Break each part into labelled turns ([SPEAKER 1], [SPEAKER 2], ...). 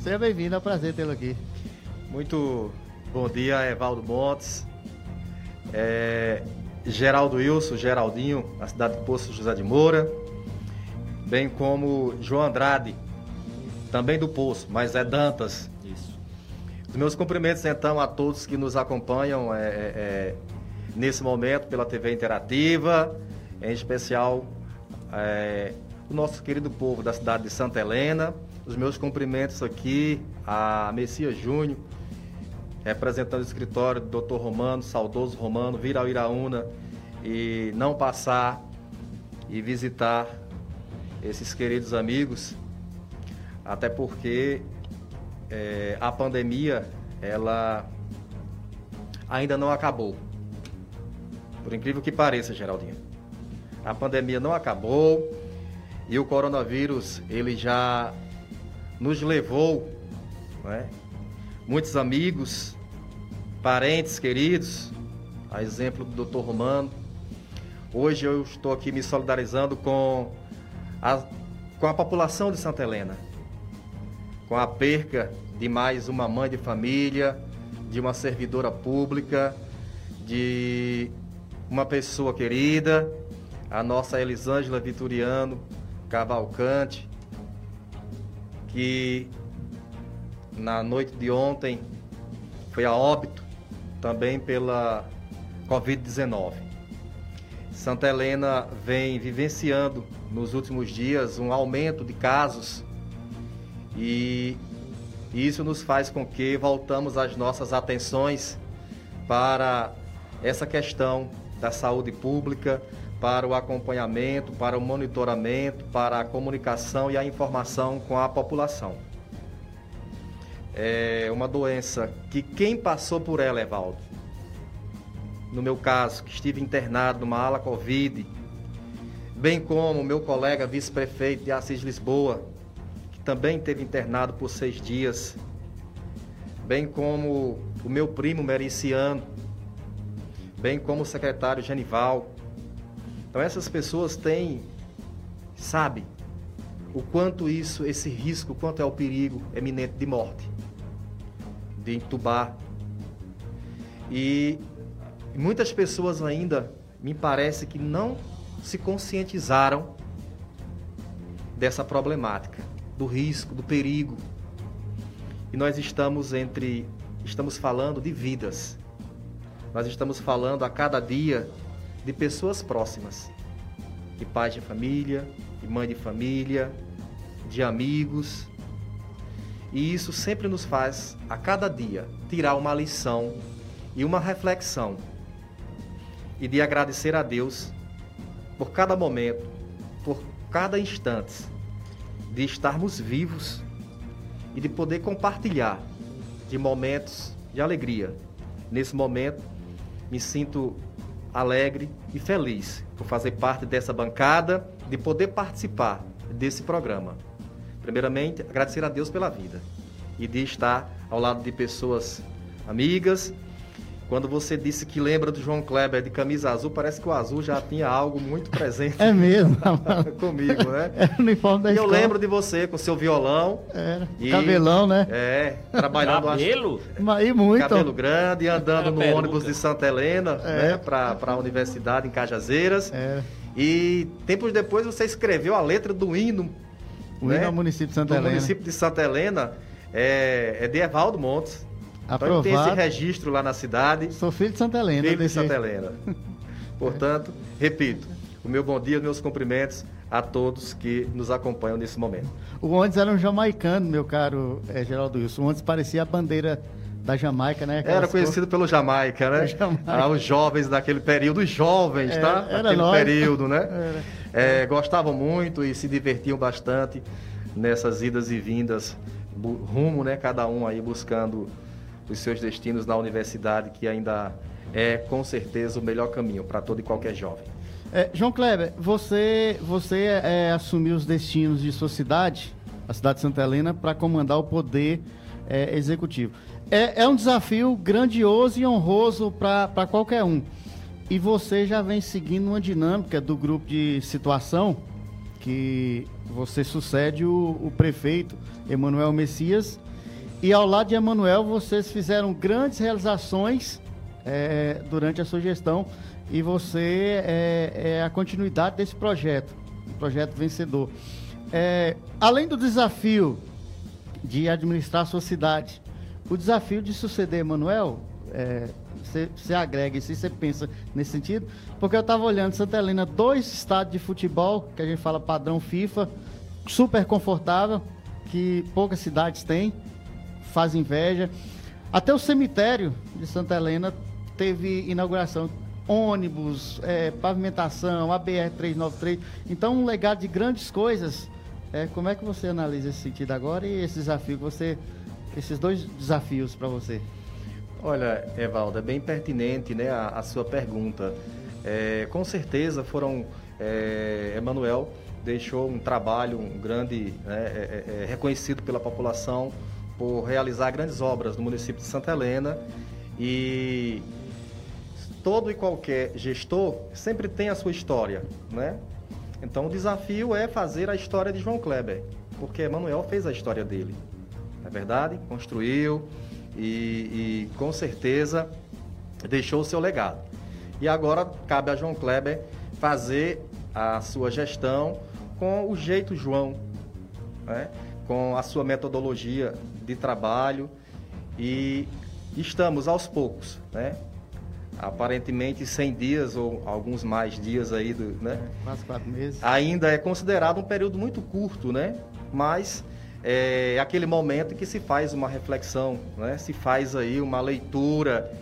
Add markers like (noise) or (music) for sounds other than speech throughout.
[SPEAKER 1] Seja bem-vindo, é um prazer tê-lo aqui.
[SPEAKER 2] Muito bom dia, Evaldo Montes. É, Geraldo Wilson, Geraldinho, na cidade de Poço José de Moura. Bem como João Andrade, também do Poço, mas é Dantas. Isso. Os meus cumprimentos, então, a todos que nos acompanham é, é, é nesse momento pela TV Interativa, em especial é, o nosso querido povo da cidade de Santa Helena. Os meus cumprimentos aqui a Messias Júnior, representando o escritório do Dr. Romano, saudoso Romano, vir ao Iraúna e não passar e visitar esses queridos amigos, até porque é, a pandemia ela ainda não acabou. Por incrível que pareça, Geraldinho. A pandemia não acabou e o coronavírus ele já nos levou, né? muitos amigos, parentes queridos, a exemplo do Dr. Romano. Hoje eu estou aqui me solidarizando com a, com a população de Santa Helena, com a perca de mais uma mãe de família, de uma servidora pública, de uma pessoa querida, a nossa Elisângela Vitoriano Cavalcante, que na noite de ontem foi a óbito também pela Covid-19. Santa Helena vem vivenciando nos últimos dias um aumento de casos e isso nos faz com que voltamos as nossas atenções para essa questão da saúde pública, para o acompanhamento, para o monitoramento, para a comunicação e a informação com a população. É uma doença que quem passou por ela, Evaldo, no meu caso, que estive internado numa ala Covid, bem como meu colega vice-prefeito de Assis Lisboa, que também esteve internado por seis dias, bem como o meu primo Mericiano, bem como o secretário Genival, então essas pessoas têm, sabe, o quanto isso, esse risco, quanto é o perigo eminente de morte, de entubar. E muitas pessoas ainda, me parece que não se conscientizaram dessa problemática, do risco, do perigo. E nós estamos entre, estamos falando de vidas. Nós estamos falando a cada dia de pessoas próximas, de pais de família, de mãe de família, de amigos. E isso sempre nos faz, a cada dia, tirar uma lição e uma reflexão e de agradecer a Deus por cada momento, por cada instante, de estarmos vivos e de poder compartilhar de momentos de alegria. Nesse momento, me sinto alegre e feliz por fazer parte dessa bancada, de poder participar desse programa. Primeiramente, agradecer a Deus pela vida e de estar ao lado de pessoas amigas. Quando você disse que lembra do João Kleber de camisa azul, parece que o azul já tinha algo muito presente.
[SPEAKER 1] É mesmo? (laughs)
[SPEAKER 2] comigo, né?
[SPEAKER 1] Era o uniforme da
[SPEAKER 2] e
[SPEAKER 1] escola.
[SPEAKER 2] eu lembro de você com seu violão.
[SPEAKER 1] Era. E, Cabelão, né?
[SPEAKER 2] É, trabalhando...
[SPEAKER 3] Cabelo?
[SPEAKER 1] Acho, e muito.
[SPEAKER 2] Cabelo grande, andando no ônibus de Santa Helena, é. né? Para a universidade em Cajazeiras.
[SPEAKER 1] É.
[SPEAKER 2] E tempos depois você escreveu a letra do hino.
[SPEAKER 1] O né? hino ao município de Santa
[SPEAKER 2] do
[SPEAKER 1] Helena.
[SPEAKER 2] Município de Santa Helena. É, é de Evaldo Montes.
[SPEAKER 1] Aprovado.
[SPEAKER 2] Então tem esse registro lá na cidade.
[SPEAKER 1] Sou filho de Santa Helena.
[SPEAKER 2] Filho de Santa Helena. (laughs) Portanto, repito, o meu bom dia, meus cumprimentos a todos que nos acompanham nesse momento.
[SPEAKER 1] O Ondes era um jamaicano, meu caro é, Geraldo Wilson. O Ondes parecia a bandeira da Jamaica, né?
[SPEAKER 2] Aquelas era conhecido cor... pelo Jamaica, né? (laughs) Jamaica. Ah, os jovens daquele período, os jovens, tá?
[SPEAKER 1] Era
[SPEAKER 2] Daquele
[SPEAKER 1] nós.
[SPEAKER 2] período, né? É, gostavam muito e se divertiam bastante nessas idas e vindas rumo, né? Cada um aí buscando os seus destinos na universidade, que ainda é com certeza o melhor caminho para todo e qualquer jovem.
[SPEAKER 1] É, João Kleber, você, você é, assumiu os destinos de sua cidade, a cidade de Santa Helena, para comandar o poder é, executivo. É, é, um desafio grandioso e honroso para qualquer um. E você já vem seguindo uma dinâmica do grupo de situação que você sucede o, o prefeito Emanuel Messias E ao lado de Emanuel, vocês fizeram grandes realizações é, durante a sua gestão e você é, é, a continuidade desse projeto, um projeto vencedor. É, além do desafio de administrar a sua cidade, o desafio de suceder Emanuel, você é, agrega isso e você pensa nesse sentido? Porque eu estava olhando Santa Helena, dois estádios de futebol, que a gente fala padrão FIFA, super confortável, que poucas cidades têm, faz inveja. Até o cemitério de Santa Helena teve inauguração ônibus, é, pavimentação, ABR-393. Então, um legado de grandes coisas. É, como é que você analisa esse sentido agora e esse desafio que você, esses dois desafios para você?
[SPEAKER 2] Olha, Evaldo, é bem pertinente né, a, a sua pergunta. É, com certeza foram. É, Emanuel deixou um trabalho um grande, né, é, é, é, reconhecido pela população por realizar grandes obras no município de Santa Helena e todo e qualquer gestor sempre tem a sua história, né? Então o desafio é fazer a história de João Kleber, porque Emanuel fez a história dele, não é verdade? Construiu e, e com certeza deixou o seu legado. E agora cabe a João Kleber fazer a sua gestão com o jeito João, né? com a sua metodologia de trabalho e estamos aos poucos, né? aparentemente 100 dias ou alguns mais dias aí, do, né?
[SPEAKER 1] Quase quatro meses.
[SPEAKER 2] Ainda é considerado um período muito curto, né? Mas é aquele momento em que se faz uma reflexão, né? Se faz aí uma leitura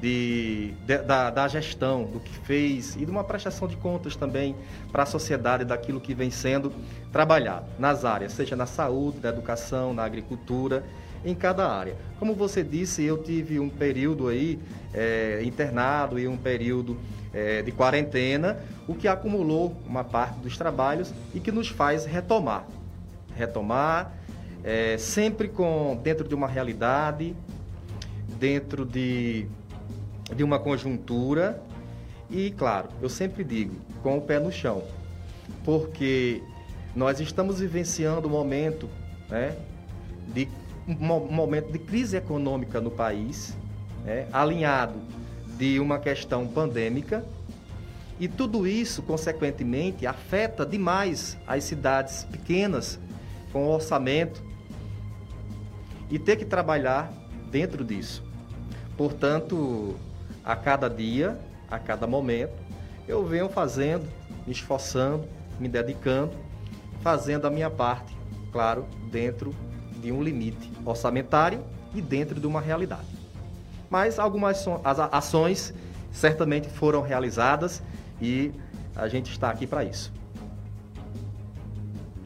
[SPEAKER 2] de, de da, da, gestão, do que fez e de uma prestação de contas também para a sociedade daquilo que vem sendo trabalhado nas áreas, seja na saúde, na educação, na agricultura em cada área. Como você disse, eu tive um período aí é, internado e um período é, de quarentena, o que acumulou uma parte dos trabalhos e que nos faz retomar. Retomar, é, sempre com dentro de uma realidade, dentro de, de uma conjuntura e, claro, eu sempre digo, com o pé no chão, porque nós estamos vivenciando um momento né, de um momento de crise econômica no país, né, alinhado de uma questão pandêmica, e tudo isso, consequentemente, afeta demais as cidades pequenas com orçamento e ter que trabalhar dentro disso. Portanto, a cada dia, a cada momento, eu venho fazendo, me esforçando, me dedicando, fazendo a minha parte, claro, dentro de um limite orçamentário e dentro de uma realidade. Mas algumas ações certamente foram realizadas e a gente está aqui para isso.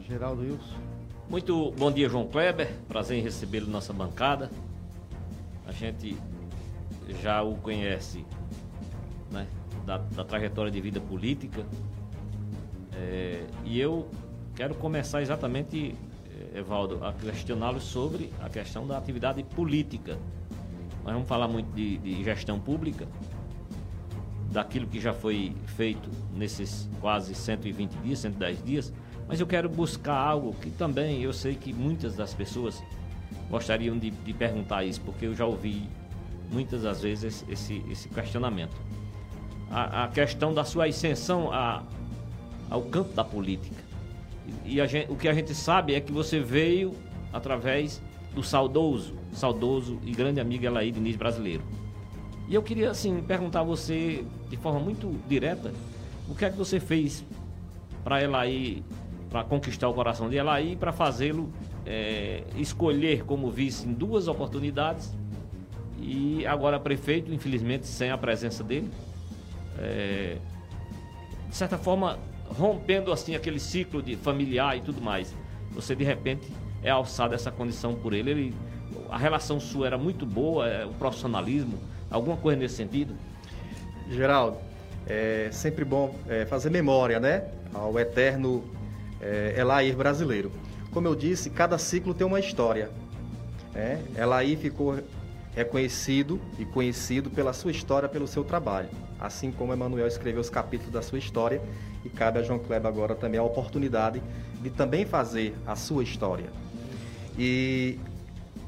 [SPEAKER 1] Geraldo Wilson.
[SPEAKER 3] Muito bom dia, João Kleber. Prazer em recebê-lo na nossa bancada. A gente já o conhece né, da, da trajetória de vida política. É, e eu quero começar exatamente Evaldo, a questioná-lo sobre a questão da atividade política. Nós vamos falar muito de, de gestão pública, daquilo que já foi feito nesses quase 120 dias, 110 dias, mas eu quero buscar algo que também eu sei que muitas das pessoas gostariam de, de perguntar isso, porque eu já ouvi muitas das vezes esse, esse questionamento. A, a questão da sua ascensão a, ao campo da política. E gente, o que a gente sabe é que você veio através do saudoso, saudoso e grande amigo Elaí Diniz brasileiro. E eu queria, assim, perguntar a você, de forma muito direta, o que é que você fez para Elaí, para conquistar o coração de Elaí, para fazê-lo é, escolher como vice em duas oportunidades e agora prefeito, infelizmente, sem a presença dele. É, de certa forma, rompendo assim aquele ciclo de familiar e tudo mais. Você de repente é alçado essa condição por ele. ele a relação sua era muito boa, é, o profissionalismo, alguma coisa nesse sentido?
[SPEAKER 2] Geraldo, é sempre bom é, fazer memória, né? Ao eterno é, Elair brasileiro. Como eu disse, cada ciclo tem uma história. Né? Elair ficou reconhecido e conhecido pela sua história, pelo seu trabalho. Assim como Emmanuel escreveu os capítulos da sua história, e cabe a João Kleber agora também a oportunidade de também fazer a sua história. E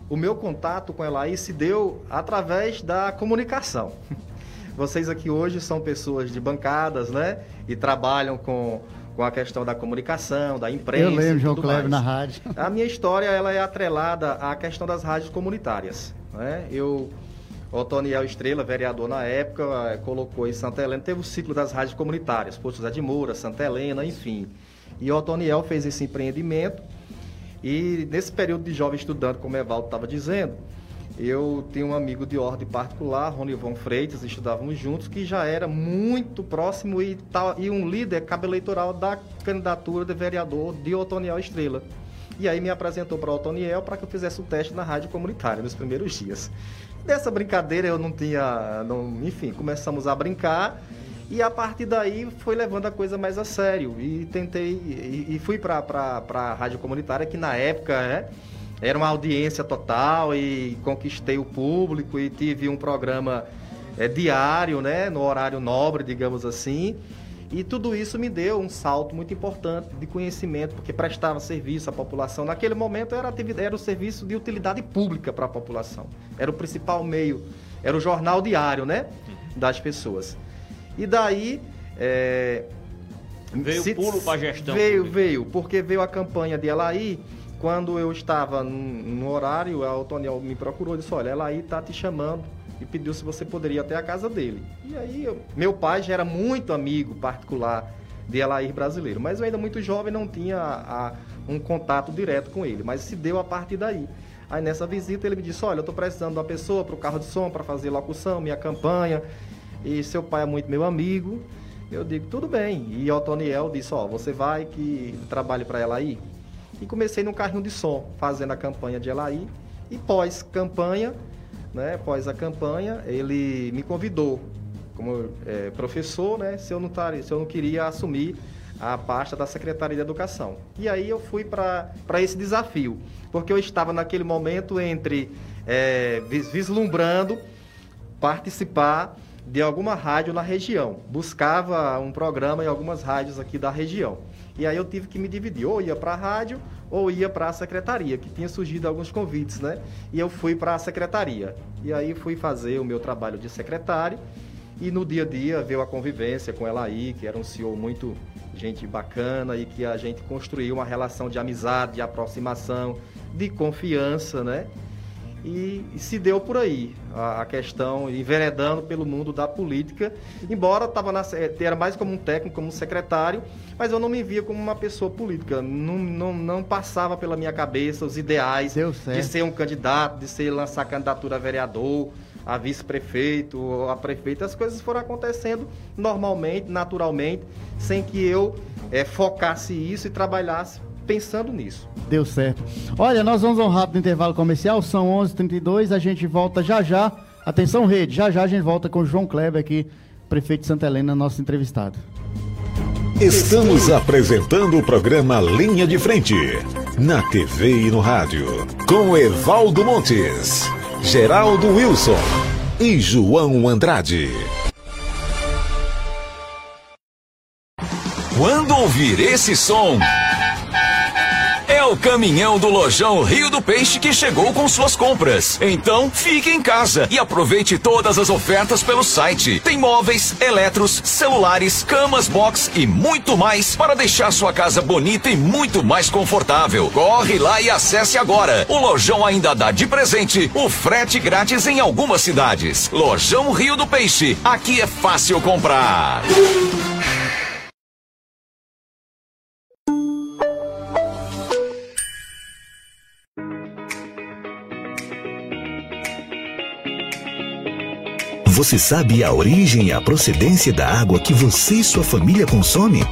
[SPEAKER 2] o meu contato com ela aí se deu através da comunicação. (laughs) Vocês aqui hoje são pessoas de bancadas, né? E trabalham com, com a questão da comunicação, da imprensa.
[SPEAKER 1] Eu lembro, João Kleber, na rádio.
[SPEAKER 2] A minha história ela é atrelada à questão das rádios comunitárias. Né? Eu, Otoniel Estrela, vereador na época, eh, colocou em Santa Helena, teve o ciclo das rádios comunitárias, José de Moura, Santa Helena, enfim. E Otoniel fez esse empreendimento. E nesse período de jovem estudante, como o Evaldo estava dizendo, eu tenho um amigo de ordem particular, Ronivon Freitas, estudávamos juntos, que já era muito próximo e, tal, e um líder cabo eleitoral da candidatura de vereador de Otoniel Estrela. E aí me apresentou para o Otoniel para que eu fizesse o teste na rádio comunitária nos primeiros dias. Dessa brincadeira eu não tinha. Não, enfim, começamos a brincar e a partir daí foi levando a coisa mais a sério. E tentei. E, e fui para a rádio comunitária, que na época é era uma audiência total e conquistei o público e tive um programa é, diário, né, no horário nobre, digamos assim. E tudo isso me deu um salto muito importante de conhecimento, porque prestava serviço à população. Naquele momento era, era o serviço de utilidade pública para a população. Era o principal meio, era o jornal diário, né, das pessoas. E daí é,
[SPEAKER 3] veio o pulo para a gestão.
[SPEAKER 2] Veio, veio, porque veio a campanha de Elaí quando eu estava no horário, a Otoniel me procurou e disse, olha, ela aí tá te chamando e pediu se você poderia ir até a casa dele. E aí, eu, meu pai já era muito amigo particular de Elair brasileiro, mas eu ainda muito jovem não tinha a, a, um contato direto com ele, mas se deu a partir daí. Aí nessa visita ele me disse, olha, eu estou precisando de uma pessoa para o carro de som, para fazer locução, minha campanha, e seu pai é muito meu amigo. Eu digo, tudo bem. E Otoniel disse, ó, você vai que trabalhe para ela aí? E comecei no carrinho de som, fazendo a campanha de Elaí. E pós-campanha, né, pós a campanha, ele me convidou como é, professor, né, se eu, não tar, se eu não queria assumir a pasta da Secretaria de Educação. E aí eu fui para esse desafio, porque eu estava naquele momento entre é, vislumbrando participar de alguma rádio na região. Buscava um programa em algumas rádios aqui da região. E aí eu tive que me dividir, ou ia para a rádio ou ia para a secretaria, que tinha surgido alguns convites, né? E eu fui para a secretaria. E aí fui fazer o meu trabalho de secretário e no dia a dia veio a convivência com ela aí, que era um senhor muito gente bacana e que a gente construiu uma relação de amizade, de aproximação, de confiança, né? E, e se deu por aí a, a, questão, enveredando pelo mundo da política, embora tava na, eh, era mais como um técnico, como um secretário, mas eu não me via como uma pessoa política, não, não, não passava pela minha cabeça os ideais de ser um candidato, de ser lançar candidatura a vereador, a vice-prefeito, a prefeito, as coisas foram acontecendo normalmente, naturalmente, sem que eu é, focasse isso e trabalhasse pensando nisso.
[SPEAKER 1] Deu certo. Olha, nós vamos a um rápido intervalo comercial, são 11 h 32 a gente volta já já. Atenção, rede, já já a gente volta com o João Kleber aqui, prefeito de Santa Helena, nosso entrevistado.
[SPEAKER 4] Estamos apresentando o programa Linha de Frente, na TV e no rádio, com Evaldo Montes, Geraldo Wilson e João Andrade. Quando ouvir esse som o caminhão do Lojão Rio do Peixe que chegou com suas compras. Então, fique em casa e aproveite todas as ofertas pelo site. Tem móveis, eletros, celulares, camas box e muito mais para deixar sua casa bonita e muito mais confortável. Corre lá e acesse agora. O Lojão ainda dá de presente o frete grátis em algumas cidades. Lojão Rio do Peixe. Aqui é fácil comprar. Você sabe a origem e a procedência da água que você e sua família consome?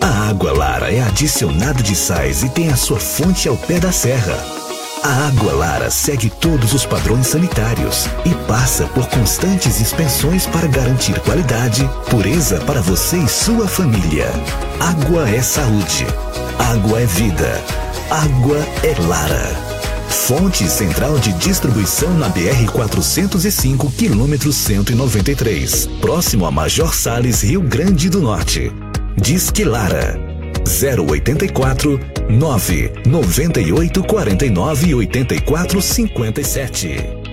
[SPEAKER 4] A água Lara é adicionada de sais e tem a sua fonte ao pé da serra. A água Lara segue todos os padrões sanitários e passa por constantes inspeções para garantir qualidade, pureza para você e sua família. Água é saúde. Água é vida. Água é Lara. Fonte Central de Distribuição na BR 405, quilômetro 193, próximo a Major Sales, Rio Grande do Norte. Disque Lara 084 9 98 49 84 57.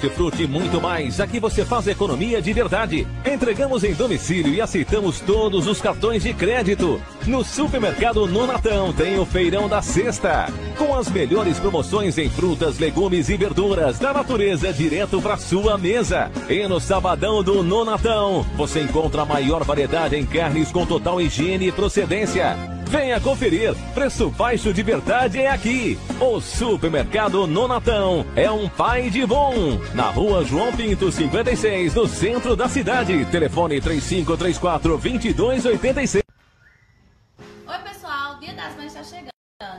[SPEAKER 5] Hortifruti e muito mais. Aqui você faz economia de verdade. Entregamos em domicílio e aceitamos todos os cartões de crédito. No supermercado Nonatão tem o feirão da sexta. Com as melhores promoções em frutas, legumes e verduras da natureza direto para sua mesa. E no sabadão do Nonatão, você encontra a maior variedade em carnes com total higiene e procedência. Venha conferir. Preço baixo de verdade é aqui. O Supermercado Nonatão é um pai de bom. Na rua João Pinto, 56, no centro da cidade. Telefone 3534 2286.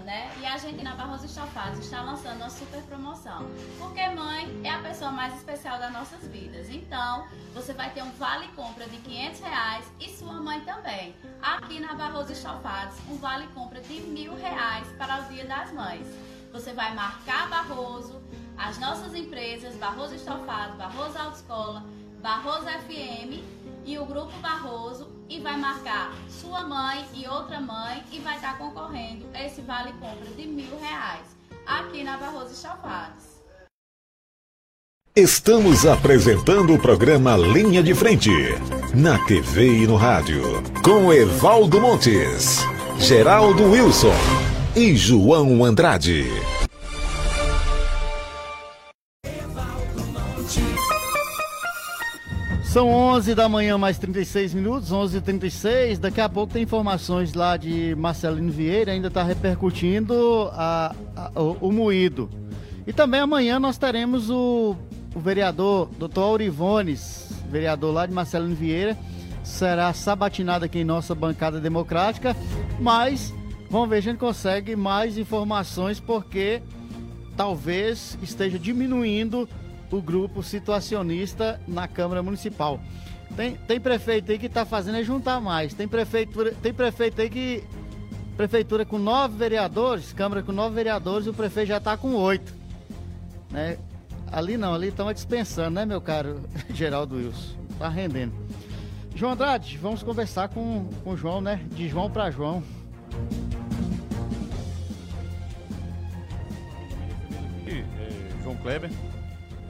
[SPEAKER 6] Né? E a gente na Barroso Estofados está lançando uma super promoção. Porque mãe é a pessoa mais especial das nossas vidas. Então, você vai ter um vale compra de 500 reais e sua mãe também. Aqui na Barroso Estofados, um vale compra de mil reais para o Dia das Mães. Você vai marcar Barroso, as nossas empresas, Barroso Estofado, Barroso Autoescola, Barroso FM e o Grupo Barroso e vai marcar sua mãe e outra mãe e vai estar concorrendo a esse vale compra de mil reais aqui na Barroso Estofados.
[SPEAKER 4] Estamos apresentando o programa Linha de Frente, na TV e no rádio, com Evaldo Montes, Geraldo Wilson e João Andrade.
[SPEAKER 1] São 11 da manhã, mais 36 minutos, 11h36. Daqui a pouco tem informações lá de Marcelino Vieira, ainda está repercutindo a, a, o, o, moído. E também amanhã nós teremos o, o vereador Dr. Aurivones, vereador lá de Marcelino Vieira, será sabatinado aqui em nossa bancada democrática, mas vamos ver se a gente consegue mais informações, porque talvez esteja diminuindo o grupo situacionista na Câmara Municipal. Tem, tem prefeito aí que está fazendo é juntar mais. Tem prefeitura, tem prefeito aí que. Prefeitura com nove vereadores, Câmara com nove vereadores, e o prefeito já está com oito. Né? Ali não, ali estão dispensando, né, meu caro (laughs) Geraldo Wilson? Tá rendendo. João Andrade, vamos conversar com, o João, né? De João para João.
[SPEAKER 7] É, João Kleber,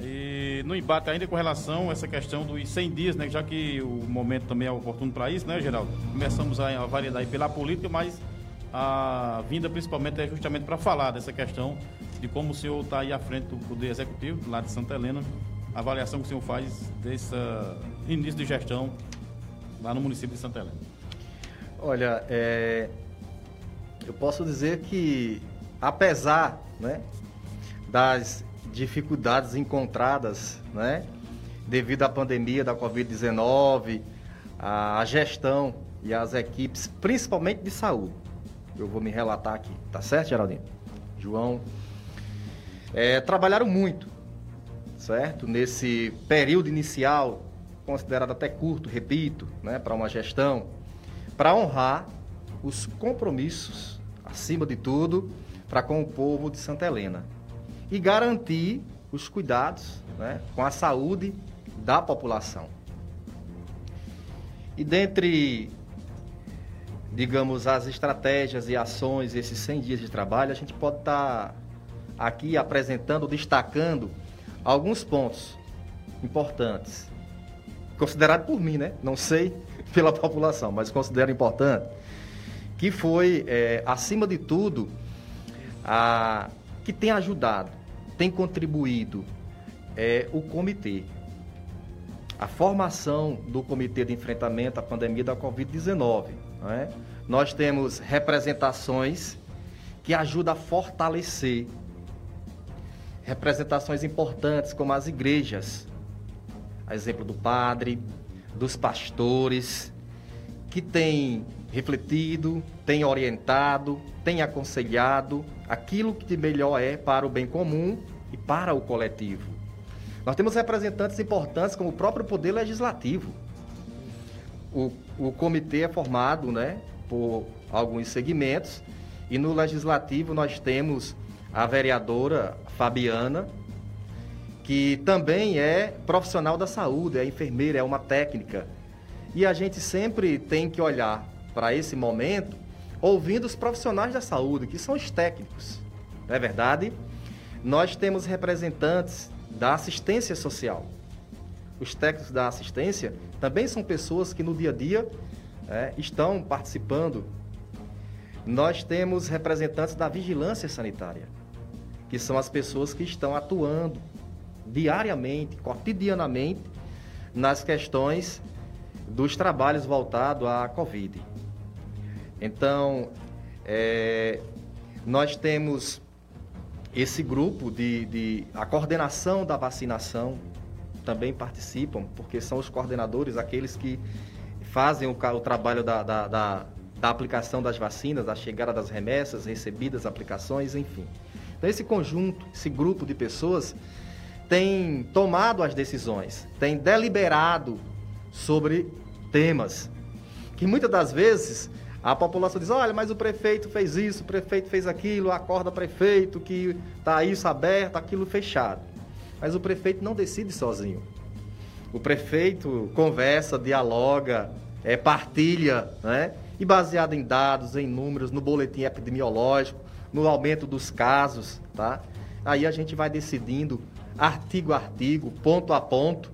[SPEAKER 7] e no embate ainda com relação a essa questão dos 100 dias, né, já que o momento também é oportuno para isso, né, Geraldo? Começamos a, variedade pela política, mas a vinda principalmente é justamente para falar dessa questão de como o senhor está aí à frente do Poder Executivo, lá de Santa Helena, a avaliação que o senhor faz desse início de gestão lá no município de Santa Helena.
[SPEAKER 2] Olha, é, eu posso dizer que, apesar né, das dificuldades encontradas, né? Devido à pandemia da Covid-19, a gestão e as equipes, principalmente de saúde. Eu vou me relatar aqui, tá certo, Geraldinho? João. É, trabalharam muito, certo? Nesse período inicial, considerado até curto, repito, né, para uma gestão, para honrar os compromissos, acima de tudo, para com o povo de Santa Helena e garantir os cuidados né, com a saúde da população. E dentre, digamos, as estratégias e ações, esses 100 dias de trabalho, a gente pode estar tá aqui apresentando, destacando alguns pontos importantes, considerado por mim, né? Não sei (laughs) pela população, mas considero importante, que foi, é, acima de tudo, a, que tem ajudado tem contribuído é, o comitê. A formação do Comitê de Enfrentamento à Pandemia da Covid-19. É? Nós temos representações que ajudam a fortalecer representações importantes, como as igrejas, a exemplo do padre, dos pastores, que têm refletido, tem orientado, tem aconselhado aquilo que de melhor é para o bem comum e para o coletivo. Nós temos representantes importantes como o próprio Poder Legislativo. O, o comitê é formado né, por alguns segmentos e no Legislativo nós temos a vereadora Fabiana, que também é profissional da saúde, é enfermeira, é uma técnica. E a gente sempre tem que olhar para esse momento ouvindo os profissionais da saúde, que são os técnicos. Não é verdade? Nós temos representantes da assistência social. Os técnicos da assistência também são pessoas que no dia a dia é, estão participando. Nós temos representantes da vigilância sanitária, que são as pessoas que estão atuando diariamente, cotidianamente, nas questões dos trabalhos voltados à Covid. Então, é, nós temos esse grupo de, de, a coordenação da vacinação também participam, porque são os coordenadores, aqueles que fazem o, o trabalho da, da, da, da, aplicação das vacinas, da chegada das remessas, recebidas, aplicações, enfim. Então, esse conjunto, esse grupo de pessoas tem tomado as decisões, tem deliberado sobre temas que muitas das vezes a população diz: olha, mas o prefeito fez isso, o prefeito fez aquilo, acorda prefeito que está isso aberto, aquilo fechado. Mas o prefeito não decide sozinho. O prefeito conversa, dialoga, é, partilha, né? E baseado em dados, em números, no boletim epidemiológico, no aumento dos casos, tá? Aí a gente vai decidindo artigo a artigo, ponto a ponto,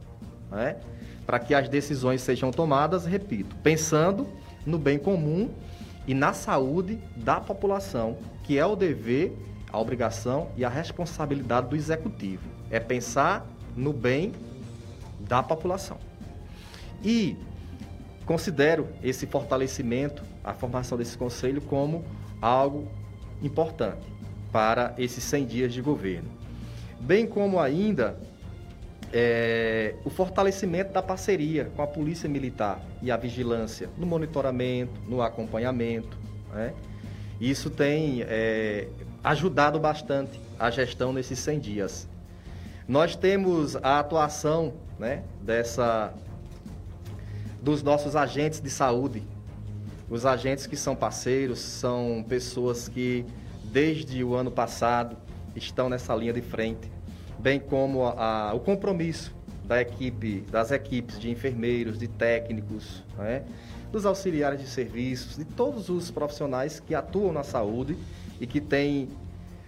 [SPEAKER 2] né? Para que as decisões sejam tomadas, repito, pensando no bem comum e na saúde da população, que é o dever, a obrigação e a responsabilidade do executivo. É pensar no bem da população. E considero esse fortalecimento, a formação desse conselho, como algo importante para esses 100 dias de governo. Bem como ainda é, o fortalecimento da parceria com a Polícia Militar e a vigilância no monitoramento, no acompanhamento. Né? Isso tem é, ajudado bastante a gestão nesses 100 dias. Nós temos a atuação né, dessa, dos nossos agentes de saúde. Os agentes que são parceiros são pessoas que, desde o ano passado, estão nessa linha de frente bem como a, a, o compromisso da equipe, das equipes de enfermeiros, de técnicos, né? dos auxiliares de serviços, de todos os profissionais que atuam na saúde e que têm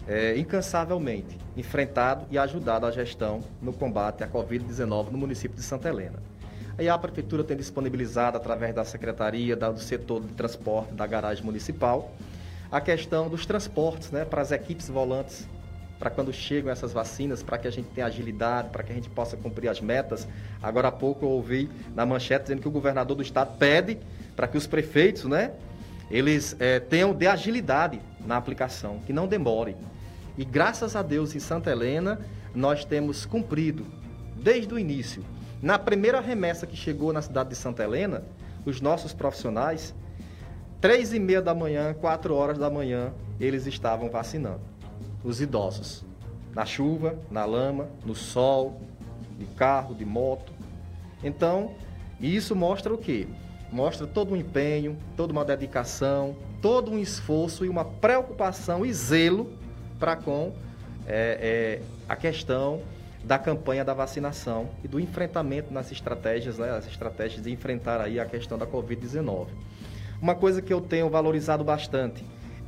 [SPEAKER 2] é, incansavelmente enfrentado e ajudado a gestão no combate à Covid-19 no município de Santa Helena. Aí a Prefeitura tem disponibilizado, através da Secretaria, do setor de transporte, da garagem municipal, a questão dos transportes né, para as equipes volantes para quando chegam essas vacinas, para que a gente tenha agilidade, para que a gente possa cumprir as metas. Agora há pouco eu ouvi na manchete dizendo que o governador do estado pede para que os prefeitos, né, eles é, tenham de agilidade na aplicação, que não demore. E graças a Deus em Santa Helena nós temos cumprido desde o início. Na primeira remessa que chegou na cidade de Santa Helena, os nossos profissionais, três e meia da manhã, quatro horas da manhã, eles estavam vacinando os idosos. Na chuva, na lama, no sol, de carro, de moto. Então, isso mostra o quê? Mostra todo um empenho, toda uma dedicação, todo um esforço e uma preocupação e zelo para com é, é, a questão da campanha da vacinação e do enfrentamento nas estratégias, né, as estratégias de enfrentar aí a questão da Covid-19. Uma coisa que eu tenho valorizado bastante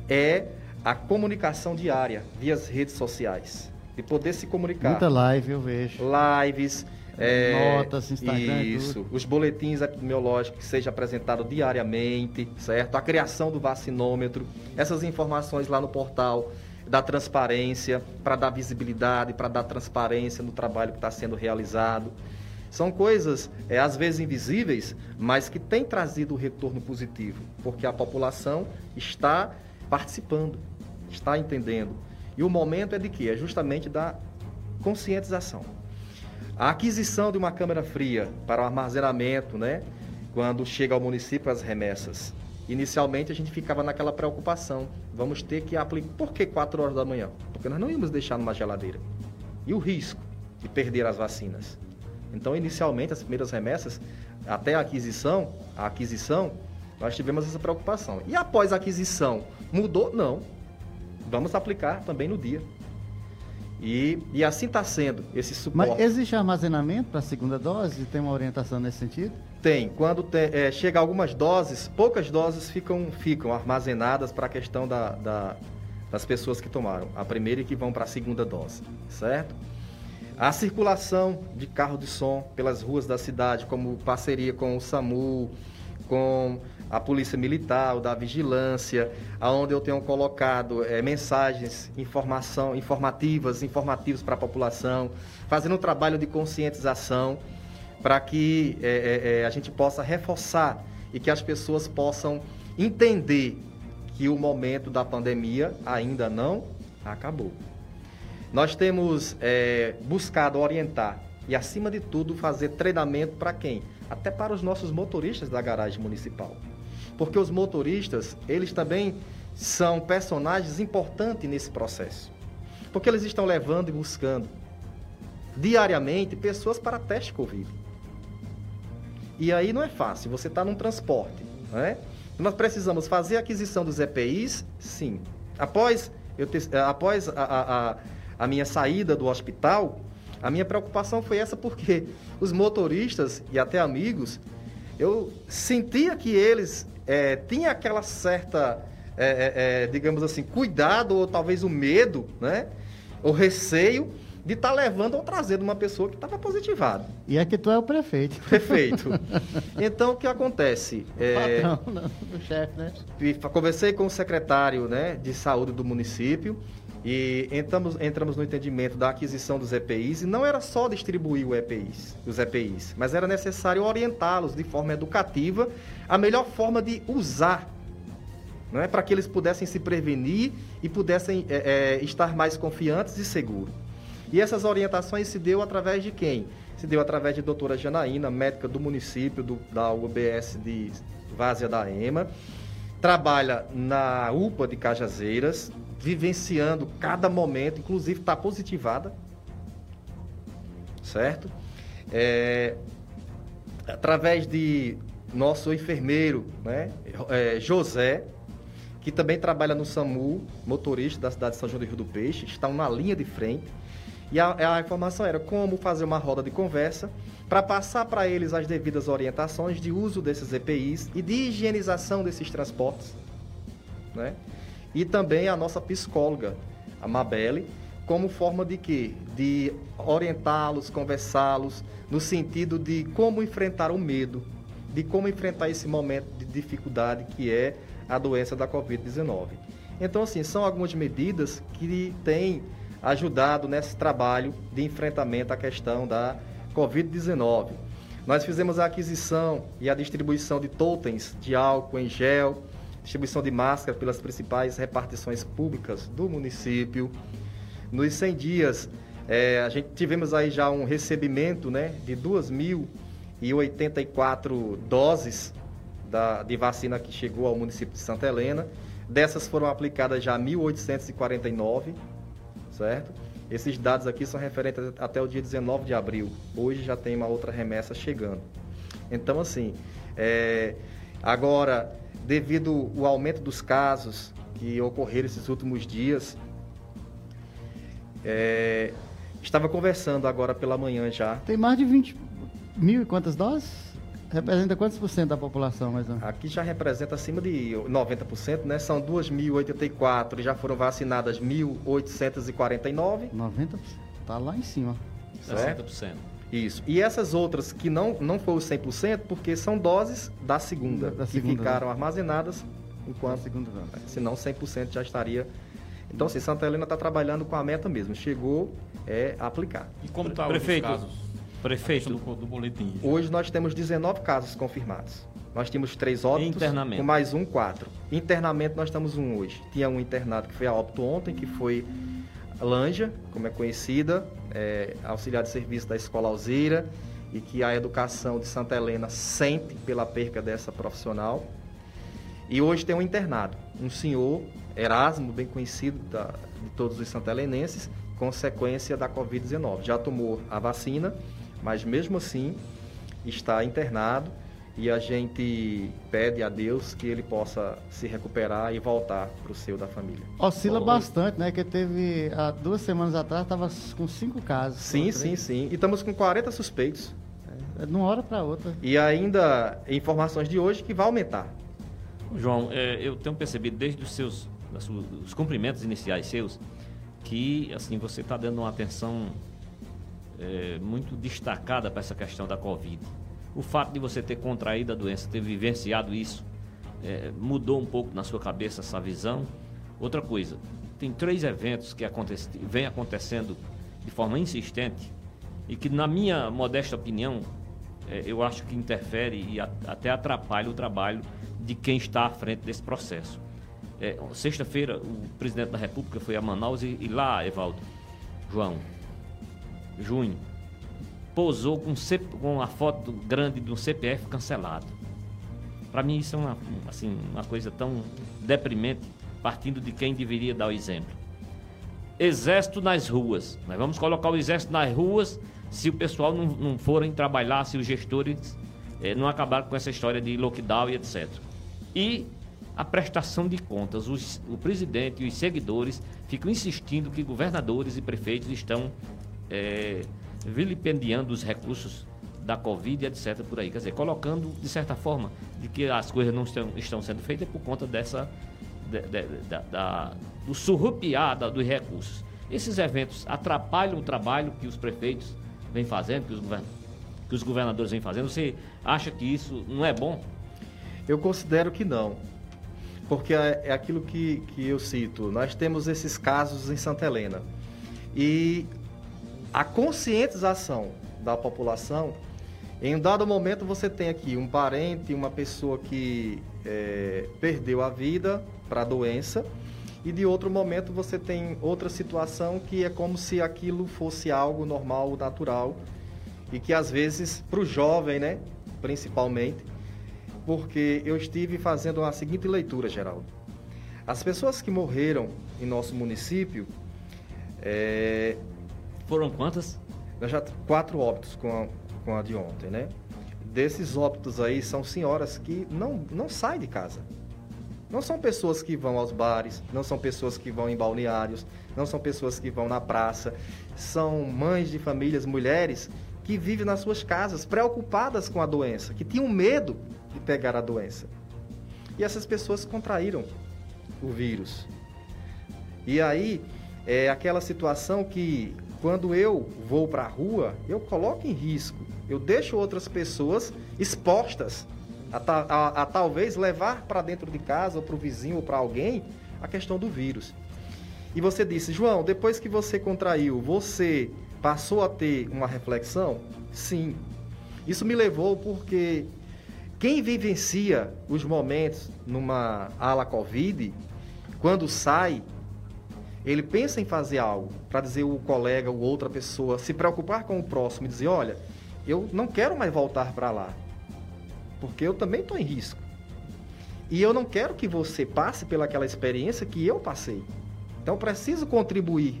[SPEAKER 2] é a comunicação diária via as redes sociais. De poder se comunicar.
[SPEAKER 1] Muita live eu vejo.
[SPEAKER 2] Lives.
[SPEAKER 1] É, Notas, Instagram.
[SPEAKER 2] Isso. Os boletins epidemiológicos que seja apresentado diariamente, certo? A criação do vacinômetro. Essas informações lá no portal da transparência, para dar visibilidade, para dar transparência no trabalho que está sendo realizado. São coisas, é, às vezes invisíveis, mas que têm trazido retorno positivo, porque a população está participando está entendendo. E o momento é de quê? É justamente da conscientização. A aquisição de uma câmara fria para o armazenamento, né? Quando chega ao município as remessas. Inicialmente a gente ficava naquela preocupação. Vamos ter que aplicar. Por que 4 horas da manhã? Porque nós não íamos deixar numa geladeira. E o risco de perder as vacinas? Então, inicialmente, as primeiras remessas, até a aquisição, a aquisição, nós tivemos essa preocupação. E após a aquisição, mudou? Não. Vamos aplicar também no dia. E, e assim está sendo esse suporte.
[SPEAKER 1] Mas existe armazenamento para a segunda dose? Tem uma orientação nesse sentido?
[SPEAKER 2] Tem. Quando tem, é, chega algumas doses, poucas doses ficam, ficam armazenadas para a questão da, da, das pessoas que tomaram a primeira e que vão para a segunda dose, certo? A circulação de carro de som pelas ruas da cidade, como parceria com o SAMU, com a Polícia Militar, o da Vigilância, aonde eu tenho colocado é, mensagens, informação, informativas, informativos para a população, fazendo um trabalho de conscientização para que é, é, a gente possa reforçar e que as pessoas possam entender que o momento da pandemia ainda não acabou. Nós temos buscado orientar e, acima de tudo, fazer treinamento para quem? Até para os nossos motoristas da garagem municipal porque os motoristas, eles também são personagens importantes nesse processo. Porque eles estão levando e buscando diariamente pessoas para teste Covid. E aí não é fácil, você está num transporte, né? Nós precisamos fazer a aquisição dos EPIs, sim. Após, eu te, após a, a, a minha saída do hospital, a minha preocupação foi essa porque os motoristas e até amigos, eu sentia que eles é, tinha aquela certa, é, é, é, digamos assim, cuidado ou talvez o medo, né? O receio de estar tá levando ou trazendo uma pessoa que estava positivada.
[SPEAKER 1] E é que tu é o prefeito.
[SPEAKER 2] Prefeito. (laughs) Então, o que acontece?
[SPEAKER 1] É, o patrão, não, o chefe, né?
[SPEAKER 2] Conversei com o secretário né, de saúde do município e entramos, entramos no entendimento da aquisição dos EPIs e não era só distribuir o EPIs, os EPIs, mas era necessário orientá-los de forma educativa a melhor forma de usar, não é para que eles pudessem se prevenir e pudessem é, é, estar mais confiantes e seguros. E essas orientações se deu através de quem? Se deu através de doutora Janaína, médica do município, do, da UBS de Várzea da Ema, trabalha na UPA de Cajazeiras, vivenciando cada momento, inclusive está positivada, certo? É, através de nosso enfermeiro, né, é, José, que também trabalha no SAMU, motorista da cidade de São João do Rio do Peixe, estão na linha de frente. E a, a informação era como fazer uma roda de conversa para passar para eles as devidas orientações de uso desses EPIs e de higienização desses transportes, né? E também a nossa psicóloga, a Mabelle, como forma de quê? De orientá-los, conversá-los, no sentido de como enfrentar o medo, de como enfrentar esse momento de dificuldade que é a doença da Covid-19. Então, assim, são algumas medidas que têm ajudado nesse trabalho de enfrentamento à questão da Covid-19. Nós fizemos a aquisição e a distribuição de totens de álcool em gel, distribuição de máscara pelas principais repartições públicas do município. Nos 100 dias, é, a gente tivemos aí já um recebimento né, de 2.084 doses da, de vacina que chegou ao município de Santa Helena. Dessas foram aplicadas já 1.849, certo? Esses dados aqui são referentes até o dia 19 de abril. Hoje já tem uma outra remessa chegando. Então, assim, é, agora devido ao aumento dos casos que ocorreram esses últimos dias. É, estava conversando agora pela manhã já.
[SPEAKER 1] Tem mais de 20 mil e quantas doses? Representa quantos por cento da população, mais ou menos?
[SPEAKER 2] Aqui já representa acima de 90%, né? São 2.084 e já foram vacinadas 1.849.
[SPEAKER 1] 90%? Tá lá em cima.
[SPEAKER 3] Certo? 60%.
[SPEAKER 2] Isso. E essas outras que não, não foi o 100%, porque são doses da segunda, da que segunda, ficaram né? armazenadas enquanto... Da segunda não. É, senão 100% já estaria... Então, assim, Santa Helena está trabalhando com a meta mesmo. Chegou, é aplicar.
[SPEAKER 7] E como está
[SPEAKER 3] os casos? Prefeito.
[SPEAKER 7] Do, do boletim.
[SPEAKER 2] Hoje nós temos 19 casos confirmados. Nós tínhamos três óbitos.
[SPEAKER 3] Internamento.
[SPEAKER 2] Com mais um, quatro. Internamento nós estamos um hoje. Tinha um internado que foi a óbito ontem, que foi Lanja, como é conhecida, é, auxiliar de serviço da Escola Alzira, e que a educação de Santa Helena sente pela perca dessa profissional. E hoje tem um internado, um senhor Erasmo, bem conhecido da, de todos os santelenenses, consequência da Covid-19. Já tomou a vacina, mas mesmo assim está internado e a gente pede a Deus que ele possa se recuperar e voltar para o seio da família.
[SPEAKER 1] Oscila bastante, né? Que teve há duas semanas atrás, estava com cinco casos.
[SPEAKER 2] Sim, sim, sim. E estamos com 40 suspeitos.
[SPEAKER 1] É, de uma hora para outra.
[SPEAKER 2] E ainda informações de hoje que vai aumentar.
[SPEAKER 3] João, é, eu tenho percebido desde os seus os cumprimentos iniciais seus que assim você está dando uma atenção é, muito destacada para essa questão da Covid. O fato de você ter contraído a doença, ter vivenciado isso, é, mudou um pouco na sua cabeça essa visão. Outra coisa, tem três eventos que acontece, vem acontecendo de forma insistente e que, na minha modesta opinião, é, eu acho que interfere e a, até atrapalha o trabalho de quem está à frente desse processo. É, Sexta-feira, o presidente da República foi a Manaus e, e lá, Evaldo, João, junho, posou com, com a foto grande de um CPF cancelado. Para mim isso é uma, assim, uma coisa tão deprimente, partindo de quem deveria dar o exemplo. Exército nas ruas. Nós vamos colocar o exército nas ruas se o pessoal não, não forem trabalhar, se os gestores eh, não acabarem com essa história de lockdown e etc. E a prestação de contas. Os, o presidente e os seguidores ficam insistindo que governadores e prefeitos estão eh, vilipendiando os recursos da Covid, etc. por aí. Quer dizer, colocando, de certa forma, de que as coisas não estão, estão sendo feitas por conta dessa. De, de, da, da, do surrupiar da, dos recursos. Esses eventos atrapalham o trabalho que os prefeitos vêm fazendo, que os, que os governadores vêm fazendo. Você acha que isso não é bom?
[SPEAKER 2] Eu considero que não. Porque é, é aquilo que, que eu cito. Nós temos esses casos em Santa Helena. E a conscientização da população, em um dado momento você tem aqui um parente, uma pessoa que é, perdeu a vida para a doença, e de outro momento você tem outra situação que é como se aquilo fosse algo normal, natural, e que às vezes, para o jovem, né, principalmente, porque eu estive fazendo a seguinte leitura, Geraldo. As pessoas que morreram em nosso município, é,
[SPEAKER 3] foram quantas?
[SPEAKER 2] Já quatro óbitos com a, com a de ontem, né? Desses óbitos aí são senhoras que não, não saem de casa. Não são pessoas que vão aos bares, não são pessoas que vão em balneários, não são pessoas que vão na praça. São mães de famílias, mulheres que vivem nas suas casas, preocupadas com a doença, que tinham medo de pegar a doença. E essas pessoas contraíram o vírus. E aí é aquela situação que quando eu vou para a rua, eu coloco em risco, eu deixo outras pessoas expostas a, a, a talvez levar para dentro de casa, ou para o vizinho, ou para alguém, a questão do vírus. E você disse, João, depois que você contraiu, você passou a ter uma reflexão? Sim. Isso me levou porque quem vivencia os momentos numa ala Covid, quando sai, ele pensa em fazer algo para dizer o colega ou outra pessoa, se preocupar com o próximo e dizer: olha, eu não quero mais voltar para lá, porque eu também estou em risco. E eu não quero que você passe pelaquela experiência que eu passei. Então, eu preciso contribuir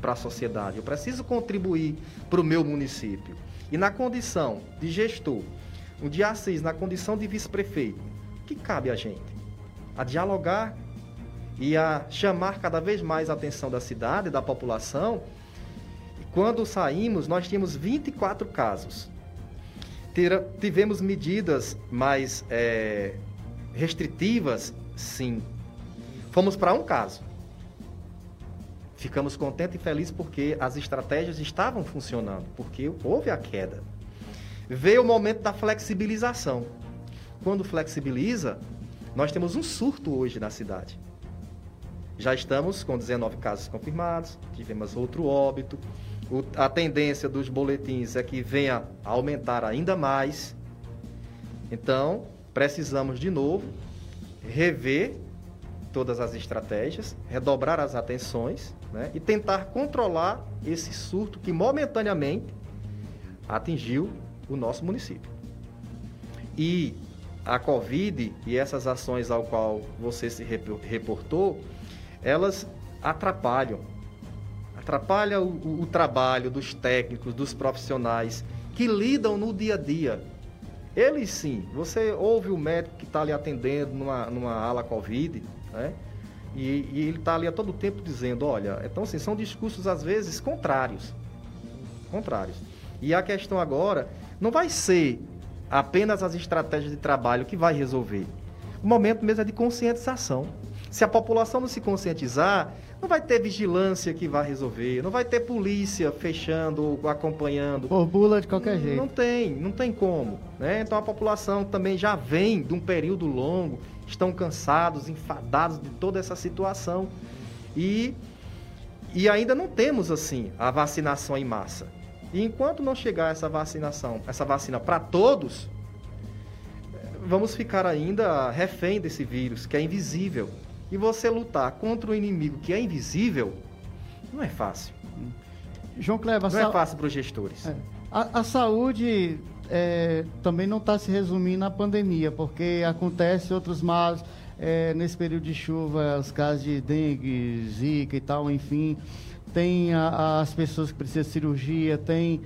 [SPEAKER 2] para a sociedade, eu preciso contribuir para o meu município. E na condição de gestor, um dia Assis, na condição de vice-prefeito, que cabe a gente? A dialogar e a chamar cada vez mais a atenção da cidade, da população. E quando saímos, nós tínhamos 24 casos. tivemos medidas mais é, restritivas? Sim. Fomos para um caso. Ficamos contentes e felizes porque as estratégias estavam funcionando, porque houve a queda. Veio o momento da flexibilização. Quando flexibiliza, nós temos um surto hoje na cidade. Já estamos com 19 casos confirmados, tivemos outro óbito. O, a tendência dos boletins é que venha a aumentar ainda mais. Então, precisamos de novo rever todas as estratégias, redobrar as atenções né, e tentar controlar esse surto que momentaneamente atingiu o nosso município. E a Covid e essas ações ao qual você se reportou, elas atrapalham. Atrapalha o, o, trabalho dos técnicos, dos profissionais que lidam no dia a dia. Eles sim, você ouve o médico que está ali atendendo numa, numa ala Covid, né? E, e ele está ali a todo tempo dizendo, olha, então assim, são discursos às vezes contrários. Contrários. E a questão agora não vai ser apenas as estratégias de trabalho que vai resolver. O momento mesmo é de conscientização. Se a população não se conscientizar, não vai ter vigilância que vai resolver, não vai ter polícia fechando ou acompanhando.
[SPEAKER 1] Por bula de qualquer jeito.
[SPEAKER 2] Não tem, não tem como. Né? Então a população também já vem de um período longo, estão cansados, enfadados de toda essa situação. E, e ainda não temos assim a vacinação em massa. E enquanto não chegar essa vacinação, essa vacina para todos, vamos ficar ainda refém desse vírus que é invisível. E você lutar contra um inimigo que é invisível não é fácil.
[SPEAKER 1] João Kleber,
[SPEAKER 2] não é fácil para os gestores. É.
[SPEAKER 1] A, a, saúde é, também não está se resumindo à pandemia, porque acontece outros males. É, nesse período de chuva, os casos de dengue, zika e tal, enfim tem a, as pessoas que precisam de cirurgia, tem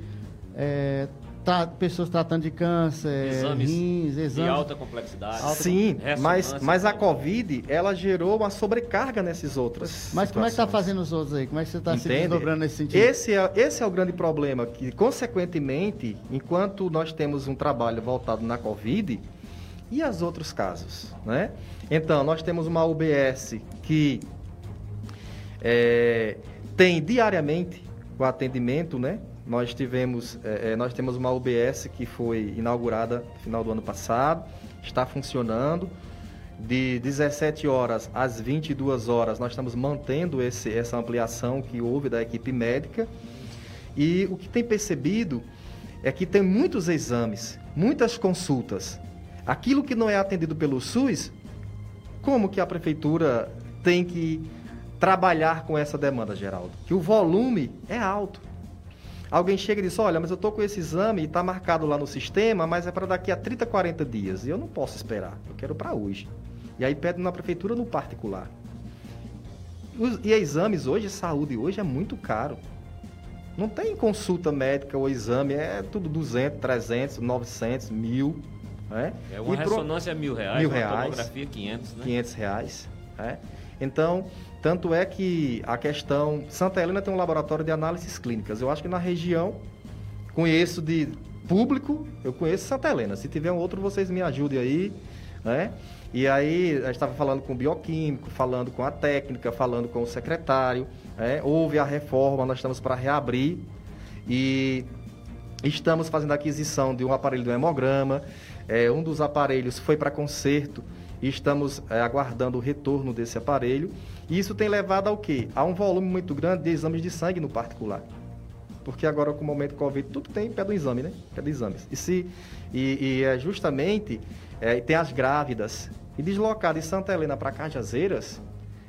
[SPEAKER 1] é, tra pessoas tratando de câncer,
[SPEAKER 3] exames rins, exames de alta complexidade. Alta
[SPEAKER 2] Sim, mas, mas a Covid, ela gerou uma sobrecarga nesses outros.
[SPEAKER 1] Mas situações. como é que está fazendo os outros aí? Como é que você está se desdobrando nesse sentido?
[SPEAKER 2] Esse é, esse é o grande problema, que consequentemente, enquanto nós temos um trabalho voltado na Covid, e os outros casos, né? Então, nós temos uma UBS que é, tem diariamente o atendimento, né? Nós tivemos, é, é nós temos uma UBS que foi inaugurada no final do ano passado, está funcionando. De 17 horas às 22 horas, nós estamos mantendo esse, essa ampliação que houve da equipe médica. E o que tem percebido é que tem muitos exames, muitas consultas. Aquilo que não é atendido pelo SUS, como que a prefeitura tem que trabalhar com essa demanda, Geraldo. Que o volume é alto. Alguém chega e diz: Olha, mas eu estou com esse exame e está marcado lá no sistema, mas é para daqui a 30, 40 dias. E eu não posso esperar. Eu quero para hoje. E aí pede na prefeitura no particular. e exames hoje, saúde hoje é muito caro. Não tem consulta médica ou exame, é tudo 200, 300, 900, mil. Né?
[SPEAKER 3] É uma e ressonância pro... mil reais,
[SPEAKER 2] mil reais,
[SPEAKER 3] tomografia 500, né?
[SPEAKER 2] 500 reais. Né? Então, tanto é que a questão. Santa Helena tem um laboratório de análises clínicas. Eu acho que na região, conheço de público, eu conheço Santa Helena. Se tiver um outro, vocês me ajudem aí, né? E aí, a estava falando com o bioquímico, falando com a técnica, falando com o secretário. Né? Houve a reforma, nós estamos para reabrir. E estamos fazendo a aquisição de um aparelho do hemograma. É, um dos aparelhos foi para conserto e estamos é, aguardando o retorno desse aparelho. E isso tem levado ao quê? A um volume muito grande de exames de sangue no particular. Porque agora, com o momento Covid, tudo tem pé do exame, né? Pé exames. E, se, e, e é justamente é, tem as grávidas. E deslocar de Santa Helena para Cajazeiras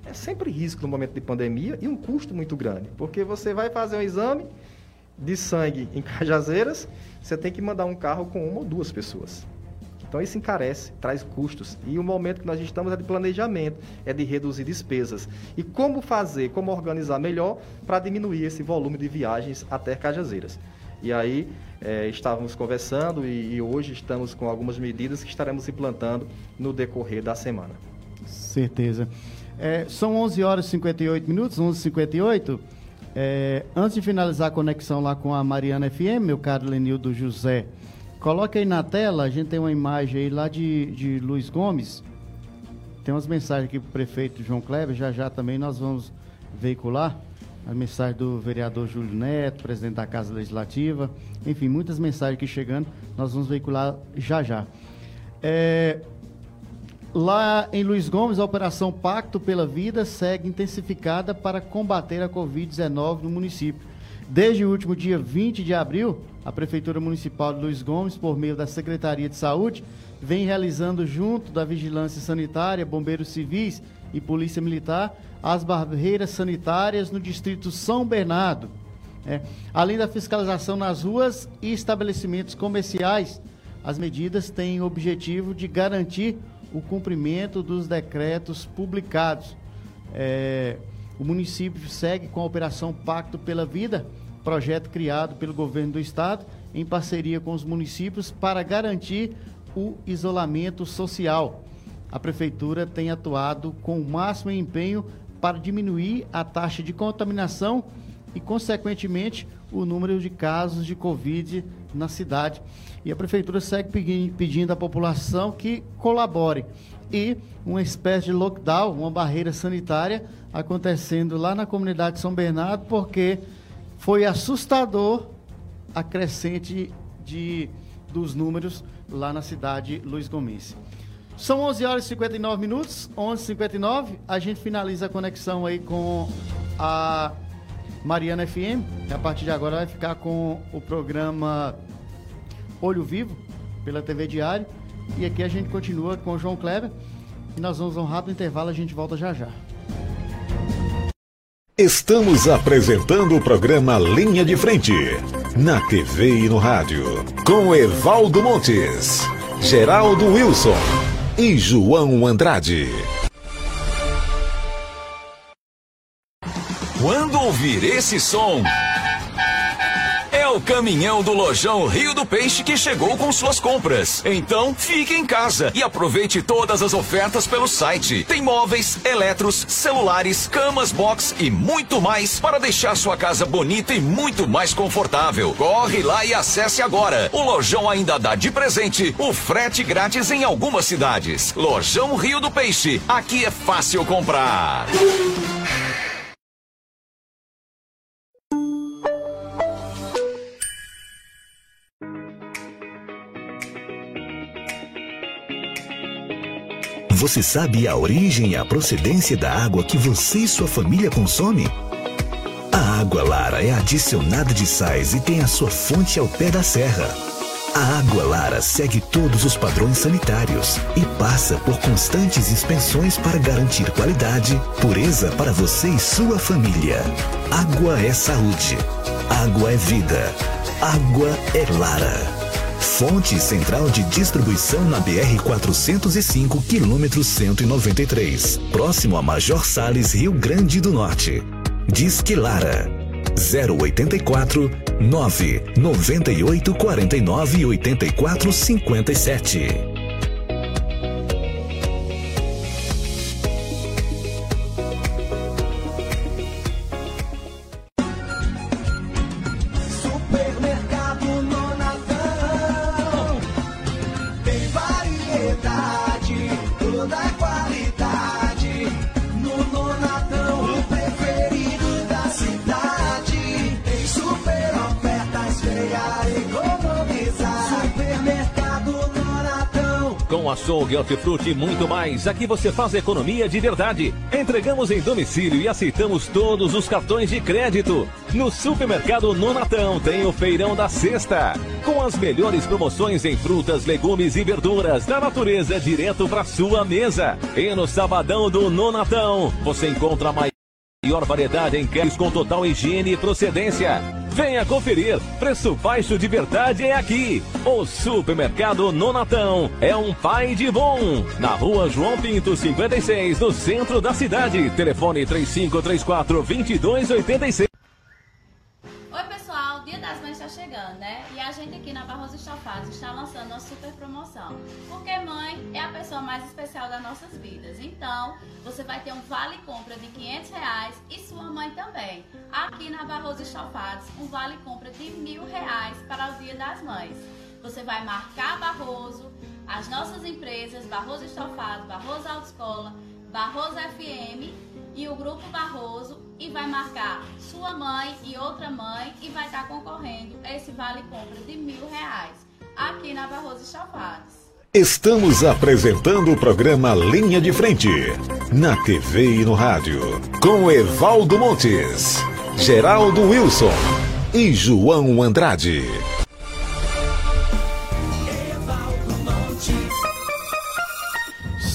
[SPEAKER 2] é sempre risco no momento de pandemia e um custo muito grande. Porque você vai fazer um exame de sangue em Cajazeiras, você tem que mandar um carro com uma ou duas pessoas. Então isso encarece, traz custos. E o momento que nós estamos é de planejamento, é de reduzir despesas. E como fazer, como organizar melhor para diminuir esse volume de viagens até Cajazeiras. E aí é, estávamos conversando e, e, hoje estamos com algumas medidas que estaremos implantando no decorrer da semana.
[SPEAKER 1] Certeza. É, são 11 horas e 58 minutos, 11h58. É, antes de finalizar a conexão lá com a Mariana FM, meu caro Lenildo José, Coloque aí na tela, a gente tem uma imagem aí lá de, de Luiz Gomes. Tem umas mensagens aqui para o prefeito João Kleber, já já também nós vamos veicular. A mensagem do vereador Júlio Neto, presidente da Casa Legislativa. Enfim, muitas mensagens aqui chegando, nós vamos veicular já já. É, lá em Luiz Gomes, a Operação Pacto pela Vida segue intensificada para combater a Covid-19 no município. Desde o último dia 20 de abril, a Prefeitura Municipal de Luiz Gomes, por meio da Secretaria de Saúde, vem realizando, junto da Vigilância Sanitária, Bombeiros Civis e Polícia Militar, as barreiras sanitárias no Distrito São Bernardo. É, além da fiscalização nas ruas e estabelecimentos comerciais, As medidas têm o objetivo de garantir o cumprimento dos decretos publicados. É, o município segue com a Operação Pacto pela Vida, projeto criado pelo governo do estado em parceria com os municípios para garantir o isolamento social. A prefeitura tem atuado com o máximo empenho para diminuir a taxa de contaminação e, consequentemente, o número de casos de Covid na cidade. E a prefeitura segue pedindo à população que colabore. E uma espécie de lockdown, uma barreira sanitária acontecendo lá na comunidade de São Bernardo, porque foi assustador a crescente de, dos números lá na cidade Luiz Gomes. São 11 horas e 59 minutos, 11h59. A gente finaliza a conexão aí com a Mariana FM, a partir de agora vai ficar com o programa Olho Vivo, pela TV Diário. E aqui a gente continua com o João Kleber. E nós vamos a um rápido intervalo, a gente volta já já.
[SPEAKER 4] Estamos apresentando o programa Linha de Frente, na TV e no rádio, com Evaldo Montes, Geraldo Wilson e João Andrade. Quando ouvir esse som o caminhão do Lojão Rio do Peixe que chegou com suas compras. Então, fique em casa e aproveite todas as ofertas pelo site. Tem móveis, eletros, celulares, camas box e muito mais para deixar sua casa bonita e muito mais confortável. Corre lá e acesse agora. O Lojão ainda dá de presente o frete grátis em algumas cidades. Lojão Rio do Peixe. Aqui é fácil comprar. Você sabe a origem e a procedência da água que você e sua família consome? A água Lara é adicionada de sais e tem a sua fonte ao pé da serra. A água Lara segue todos os padrões sanitários e passa por constantes inspeções para garantir qualidade, pureza para você e sua família. Água é saúde. Água é vida. Água é Lara. Fonte central de distribuição na BR 405, quilômetro 193, próximo a Major Sales, Rio Grande do Norte. Disque Lara 084 9 98 49 84 57. Hortifruti e muito mais. Aqui você faz economia de verdade. Entregamos em domicílio e aceitamos todos os cartões de crédito. No supermercado Nonatão tem o feirão da sexta. Com as melhores promoções em frutas, legumes e verduras da natureza direto para sua mesa. E no sabadão do Nonatão você encontra mais maior variedade em queres com total higiene e procedência. Venha conferir. Preço baixo de verdade é aqui. O Supermercado Nonatão é um pai de bom. Na rua João Pinto, 56, no centro da cidade. Telefone 3534 2286.
[SPEAKER 6] Né? E a gente aqui na Barroso Estofados está lançando uma super promoção. Porque mãe é a pessoa mais especial das nossas vidas. Então, você vai ter um vale compra de 500 reais e sua mãe também. Aqui na Barroso Estofados, um vale compra de mil reais para o Dia das Mães. Você vai marcar Barroso, as nossas empresas, Barroso Estofado, Barroso Autoescola, Barroso FM e o Grupo Barroso e vai marcar sua mãe e outra mãe e vai estar concorrendo a esse vale compra de mil reais aqui na Barroso Estofados.
[SPEAKER 4] Estamos apresentando o programa Linha de Frente, na TV e no rádio, com Evaldo Montes, Geraldo Wilson e João Andrade.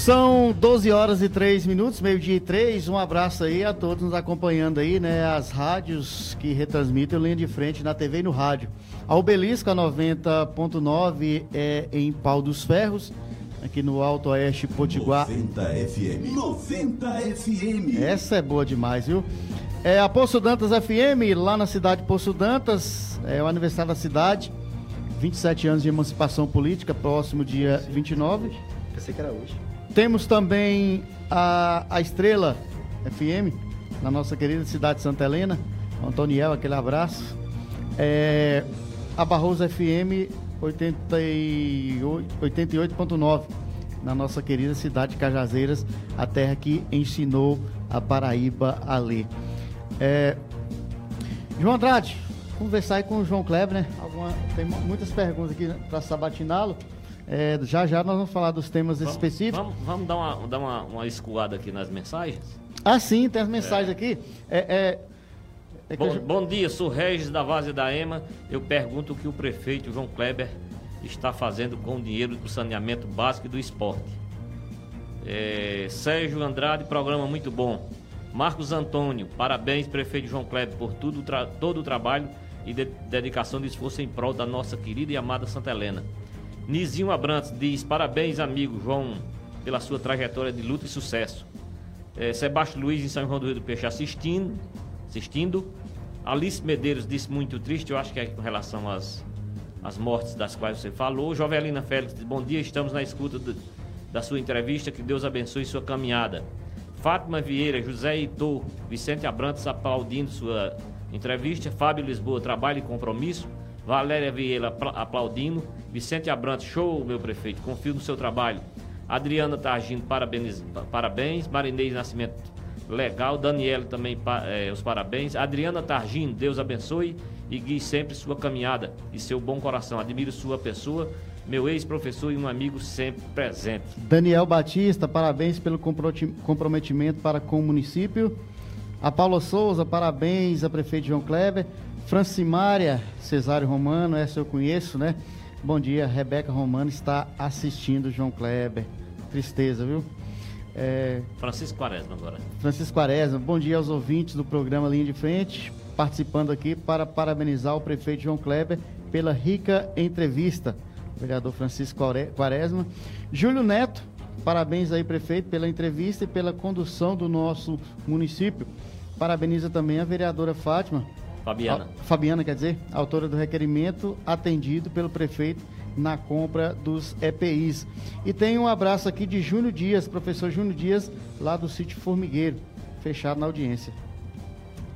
[SPEAKER 1] São 12 horas e 3 minutos, meio-dia e 3. Um abraço aí a todos nos acompanhando aí, né? As rádios que retransmitem linha de frente na TV e no rádio. A Obelisco, a 90.9 é em Pau dos Ferros, aqui no Alto Oeste Potiguar.
[SPEAKER 4] 90 FM. 90 FM.
[SPEAKER 1] Essa é boa demais, viu? É a Poço Dantas FM, lá na cidade de Poço Dantas, é o aniversário da cidade. 27 anos de emancipação política, próximo dia 29.
[SPEAKER 2] Pensei que era hoje.
[SPEAKER 1] Temos também a, a Estrela FM, na nossa querida cidade de Santa Helena. Antoniel, aquele abraço. É, a Barroso FM 88 88.9, na nossa querida cidade de Cajazeiras, a terra que ensinou a Paraíba a ler. É, João Andrade, conversar aí com o João Kleber, né? Alguma- tem mu- muitas perguntas aqui para sabatiná-lo. É, já já nós vamos falar dos temas
[SPEAKER 3] Vamos-
[SPEAKER 1] específicos.
[SPEAKER 3] Vamos, vamos dar, uma, dar uma, uma escoada aqui nas mensagens?
[SPEAKER 1] Ah, sim, tem as mensagens aqui. É, é, é
[SPEAKER 3] Bom,
[SPEAKER 1] eu
[SPEAKER 3] bom dia, sou Regis da Várzea da Ema. Eu pergunto o que o prefeito João Kleber está fazendo com o dinheiro do saneamento básico e do esporte. É, Sérgio Andrade, programa muito bom. Marcos Antônio, parabéns, prefeito João Kleber, por tudo, todo o trabalho e de- dedicação de esforço em prol da nossa querida e amada Santa Helena. Nizinho Abrantes diz: parabéns, amigo João, pela sua trajetória de luta e sucesso. É, Sebastião Luiz em São João do Rio do Peixe assistindo. assistindo. Alice Medeiros disse muito triste, eu acho que é com relação às, às mortes das quais você falou. Jovelina Félix diz, bom dia, estamos na escuta do- da sua entrevista, que Deus abençoe sua caminhada. Fátima Vieira, José Heitor, Vicente Abrantes aplaudindo sua entrevista. Fábio Lisboa, trabalho e compromisso. Valéria Vieira apla- aplaudindo. Vicente Abrantes, show, meu prefeito, confio no seu trabalho. Adriana Targino, parabéns. parabéns. Marinês Nascimento, legal. Daniela também, eh, os parabéns. Adriana Targino, Deus abençoe e guie sempre sua caminhada e seu bom coração. Admiro sua pessoa, meu ex-professor e um amigo sempre presente.
[SPEAKER 1] Daniel Batista, parabéns pelo comprometimento para com o município. A Paula Souza, parabéns a prefeito João Kleber. Francimária Cesário Romano, essa eu conheço, né? Bom dia, Rebeca Romano está assistindo João Kleber. Tristeza, viu? É,
[SPEAKER 3] Francisco Quaresma agora.
[SPEAKER 1] Francisco Quaresma, bom dia aos ouvintes do programa Linha de Frente, participando aqui para parabenizar o prefeito João Kleber pela rica entrevista. Vereador Francisco Quare- Quaresma. Júlio Neto, parabéns aí, prefeito, pela entrevista e pela condução do nosso município. Parabeniza também a vereadora Fátima.
[SPEAKER 3] Fabiana.
[SPEAKER 1] A- Fabiana, quer dizer, autora do requerimento atendido pelo prefeito na compra dos EPIs. E tem um abraço aqui de Júnior Dias, professor Júnior Dias, lá do sítio Formigueiro, fechado na audiência.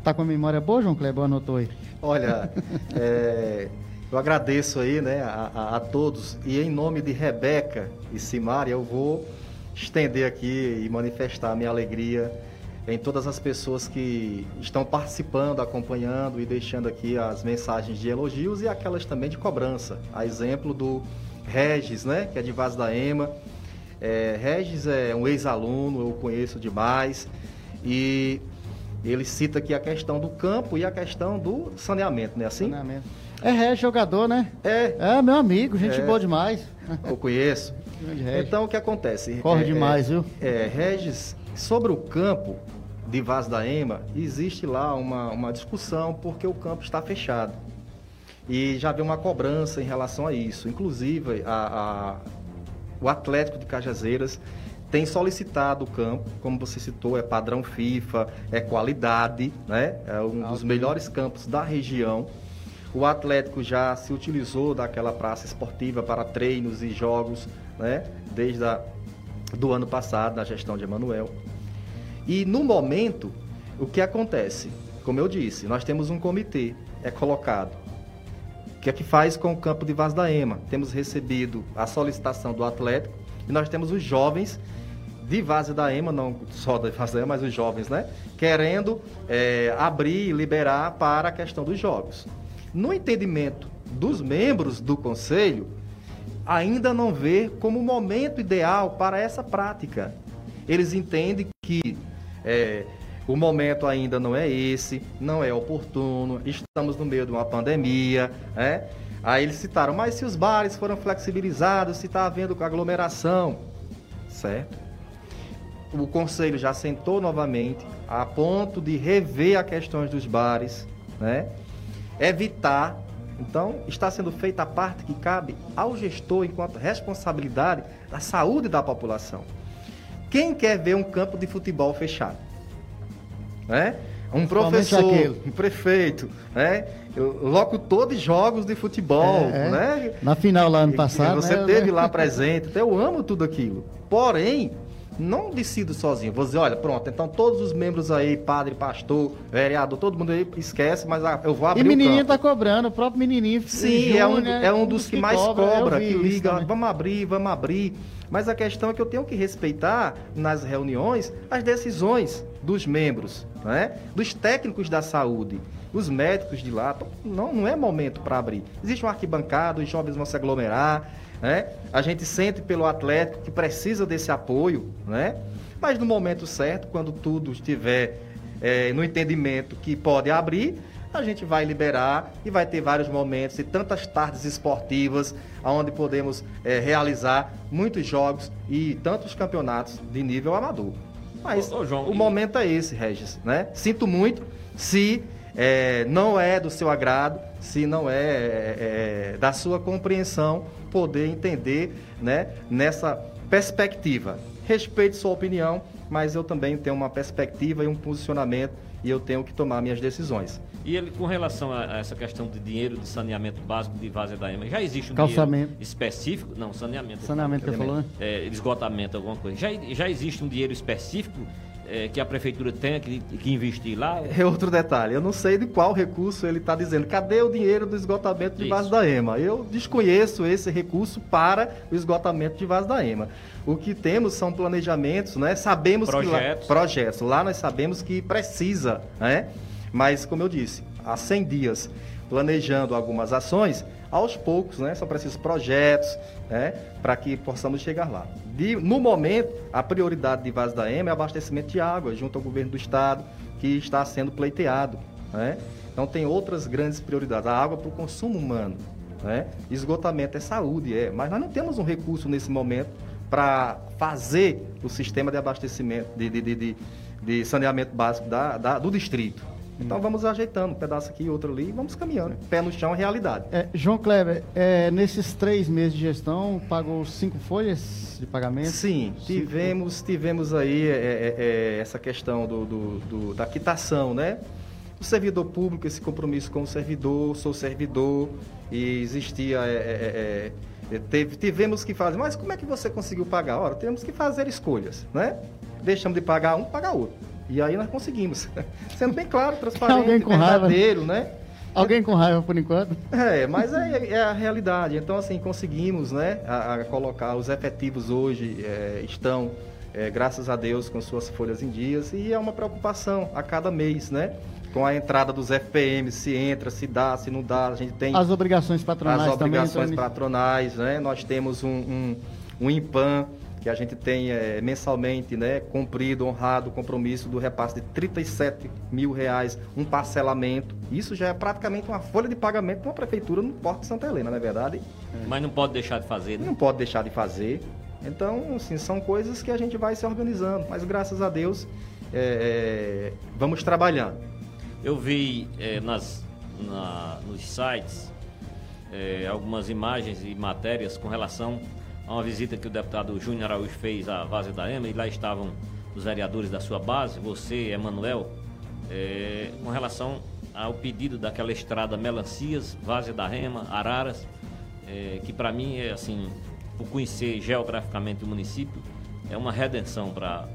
[SPEAKER 1] Tá com a memória boa, João Kleber? Anotou aí.
[SPEAKER 2] Olha, (laughs) é, eu agradeço aí, né, a, a- a todos. E em nome de Rebeca e Simária, eu vou estender aqui e manifestar a minha alegria em todas as pessoas que estão participando, acompanhando e deixando aqui as mensagens de elogios e aquelas também de cobrança. A exemplo do Regis, né, que é de Vaz da Ema. É, Regis é um ex-aluno, eu o conheço demais. E ele cita aqui a questão do campo e a questão do saneamento, né? Assim?
[SPEAKER 1] É ré, jogador, né?
[SPEAKER 2] É,
[SPEAKER 1] É, meu amigo, gente
[SPEAKER 2] É.
[SPEAKER 1] boa demais. (laughs)
[SPEAKER 2] eu conheço.
[SPEAKER 1] Regis.
[SPEAKER 2] Então, o que acontece?
[SPEAKER 1] Corre
[SPEAKER 2] É,
[SPEAKER 1] demais,
[SPEAKER 2] é,
[SPEAKER 1] viu?
[SPEAKER 2] É, Regis, sobre o campo de Vaz da Ema, existe lá uma, uma discussão porque o campo está fechado. E já havia uma cobrança em relação a isso. Inclusive, a- a- o Atlético de Cajazeiras tem solicitado o campo, como você citou, é padrão FIFA, é qualidade, né? É um dos melhores campos da região. O Atlético já se utilizou daquela praça esportiva para treinos e jogos, né? Desde a, do ano passado, na gestão de Emanuel. E no momento, o que acontece? Como eu disse, nós temos um comitê, é colocado. O que é que faz com o campo de Vaz da Ema? Temos recebido a solicitação do Atlético e nós temos os jovens de Vaz da Ema, não só da Vaz da Ema, mas os jovens, né? Querendo é, abrir e liberar para a questão dos jogos. No entendimento dos membros do conselho, ainda não vê como o momento ideal para essa prática. Eles entendem que é, o momento ainda não é esse, não é oportuno, estamos no meio de uma pandemia, né? Aí eles citaram, mas se os bares foram flexibilizados, se está havendo aglomeração, certo? o conselho já sentou novamente a ponto de rever as questões dos bares, né? Evitar. Então, está sendo feita a parte que cabe ao gestor enquanto responsabilidade da saúde da população. Quem quer ver um campo de futebol fechado? Né? Um professor, um prefeito, né? locutor de jogos de futebol, é, é. né?
[SPEAKER 1] Na final lá ano passado,
[SPEAKER 2] Você
[SPEAKER 1] né?
[SPEAKER 2] teve lá presente, então eu amo tudo aquilo. Porém, não decido sozinho. Vou dizer, olha, pronto, então todos os membros aí, padre, pastor, vereador, todo mundo aí esquece, mas eu vou abrir
[SPEAKER 1] E o menininho tá cobrando, o próprio menininho.
[SPEAKER 2] Sim, é, um, é um dos que, que mais cobra, cobra que liga, vamos abrir, vamos abrir. Mas a questão é que eu tenho que respeitar nas reuniões as decisões dos membros, né? dos técnicos da saúde, os médicos de lá. Não, não é momento para abrir. Existe um arquibancado, os jovens vão se aglomerar. Né? A gente sente pelo Atlético que precisa desse apoio, né? mas no momento certo, quando tudo estiver é, no entendimento que pode abrir, a gente vai liberar e vai ter vários momentos e tantas tardes esportivas onde podemos é, realizar muitos jogos e tantos campeonatos de nível amador. Mas ô, ô, João, o e... momento é esse, Regis, né? Sinto muito se é, não é do seu agrado, se não é, é, é da sua compreensão, poder entender né, nessa perspectiva. Respeito sua opinião, mas eu também tenho uma perspectiva e um posicionamento e eu tenho que tomar minhas decisões.
[SPEAKER 3] E ele, com relação a, essa questão de dinheiro de saneamento básico de Várzea da Ema, já existe um
[SPEAKER 1] Calçamento.
[SPEAKER 3] dinheiro específico? Não, saneamento.
[SPEAKER 1] Saneamento que você falou, né?
[SPEAKER 3] É, esgotamento, alguma coisa. Já, já existe um dinheiro específico é, que a prefeitura tenha que, que, investir lá?
[SPEAKER 2] É outro detalhe, eu não sei de qual recurso ele está dizendo. Cadê o dinheiro do esgotamento de Vaz da Ema? Eu desconheço esse recurso para o esgotamento de Vaz da Ema. O que temos são planejamentos, né? Sabemos
[SPEAKER 3] projetos.
[SPEAKER 2] que lá, projetos. Lá nós sabemos que precisa, né? Mas como eu disse, há 100 dias planejando algumas ações, aos poucos, né? São precisos projetos, né? Para que possamos chegar lá. De, no momento, a prioridade de Vaz da Ema é abastecimento de água junto ao governo do estado, que está sendo pleiteado, né? Então tem outras grandes prioridades. A água para o consumo humano, né? Esgotamento é saúde, é. Mas nós não temos um recurso nesse momento para fazer o sistema de abastecimento, de, de, de, de saneamento básico da, da, do distrito. Então vamos ajeitando, um pedaço aqui, outro ali, e vamos caminhando. Pé no chão é realidade.
[SPEAKER 1] É, João Kleber, é, nesses três meses de gestão, pagou cinco folhas de pagamento?
[SPEAKER 2] Sim, tivemos, tivemos aí é, é, é, essa questão do, do, do, da quitação, né? O servidor público, esse compromisso com o servidor, sou servidor, e existia. É, teve, tivemos que fazer, mas como é que você conseguiu pagar? Ora, temos que fazer escolhas, né? Deixamos de pagar um, pagar outro. E aí nós conseguimos. (laughs) Sendo bem claro, transparente,
[SPEAKER 1] Alguém com verdadeiro,
[SPEAKER 2] raiva. né?
[SPEAKER 1] Alguém com raiva por enquanto?
[SPEAKER 2] É, mas é, é a realidade. Então, assim, conseguimos, né, a, a colocar os efetivos hoje é, estão, é, graças a Deus, com suas folhas em dias e é uma preocupação a cada mês, né? Com a entrada dos FPM, se entra, se dá, se não dá, a gente tem...
[SPEAKER 1] As obrigações patronais
[SPEAKER 2] As obrigações
[SPEAKER 1] também,
[SPEAKER 2] patronais, né? Nós temos um, um, um IMPAN, que a gente tem é, mensalmente né, cumprido, honrado o compromisso do repasse de 37 mil reais, um parcelamento. Isso já é praticamente uma folha de pagamento de uma prefeitura no Porto de Santa Helena, não é verdade?
[SPEAKER 3] Mas não pode deixar de fazer, né?
[SPEAKER 2] Não pode deixar de fazer. Então, assim, são coisas que a gente vai se organizando. Mas graças a Deus, é, é, vamos trabalhando.
[SPEAKER 3] Eu vi é, nas, na, nos sites é, algumas imagens e matérias com relação a uma visita que o deputado Júnior Araújo fez à base da EMA e lá estavam os vereadores da sua base, você, Emanuel, é, com relação ao pedido daquela estrada Melancias, Várzea da Rema, Araras, é, que para mim é assim, por conhecer geograficamente o município, é uma redenção para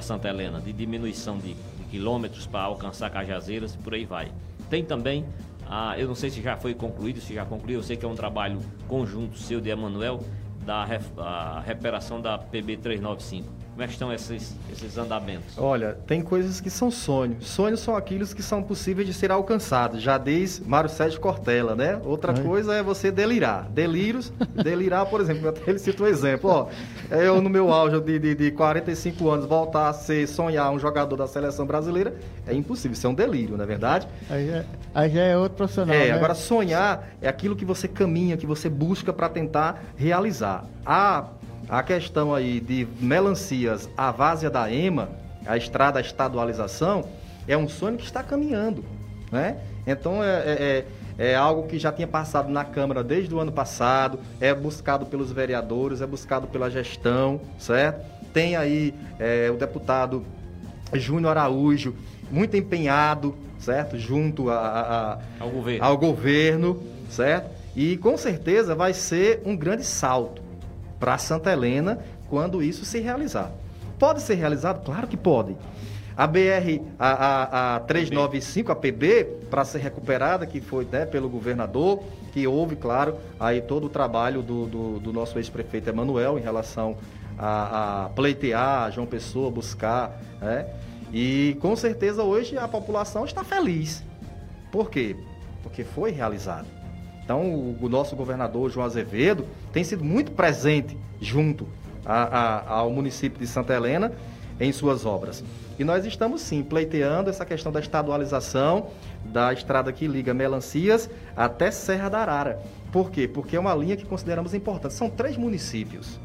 [SPEAKER 3] Santa Helena, de diminuição de, de quilômetros para alcançar Cajazeiras e por aí vai. Tem também, a, eu não sei se já foi concluído, se já concluiu, eu sei que é um trabalho conjunto seu de Emanuel, da a recuperação da PB 395? Como é que estão esses, esses andamentos?
[SPEAKER 2] Olha, tem coisas que são sonhos. Sonhos são aqueles que são possíveis de ser alcançados. Já diz Mário Sérgio Cortella, né? Outra Ai. coisa é você delirar. Delírios, (laughs) delirar, por exemplo, até (laughs) ele cita um exemplo. Ó, eu, no meu auge de, de, de 45 anos, voltar a ser, sonhar um jogador da seleção brasileira, é impossível. Isso é um delírio, não é verdade?
[SPEAKER 1] Aí já, aí já é outro profissional. É,
[SPEAKER 2] né? agora sonhar é aquilo que você caminha, que você busca para tentar realizar. Há a questão aí de melancias, a várzea da EMA, a estrada a estadualização, é um sonho que está caminhando, né? Então é, é, é, é algo que já tinha passado na Câmara desde o ano passado, é buscado pelos vereadores, é buscado pela gestão, certo? Tem aí é, o deputado Júnior Araújo, muito empenhado, certo? Junto a, a,
[SPEAKER 3] ao, governo.
[SPEAKER 2] ao governo, certo? E com certeza vai ser um grande salto para Santa Helena quando isso se realizar. Pode ser realizado? Claro que pode. A BR, a, a, a 395, a PB, para ser recuperada, que foi né, pelo governador, que houve, claro, aí todo o trabalho do, do, do nosso ex-prefeito Emanuel em relação a, a pleitear, João Pessoa, buscar, né? E com certeza hoje a população está feliz. Por quê? Porque foi realizado. Então, o, nosso governador João Azevedo tem sido muito presente junto a, a, ao município de Santa Helena em suas obras. E nós estamos sim pleiteando essa questão da estadualização da estrada que liga Melancias até Serra da Arara. Por quê? Porque é uma linha que consideramos importante. São três municípios.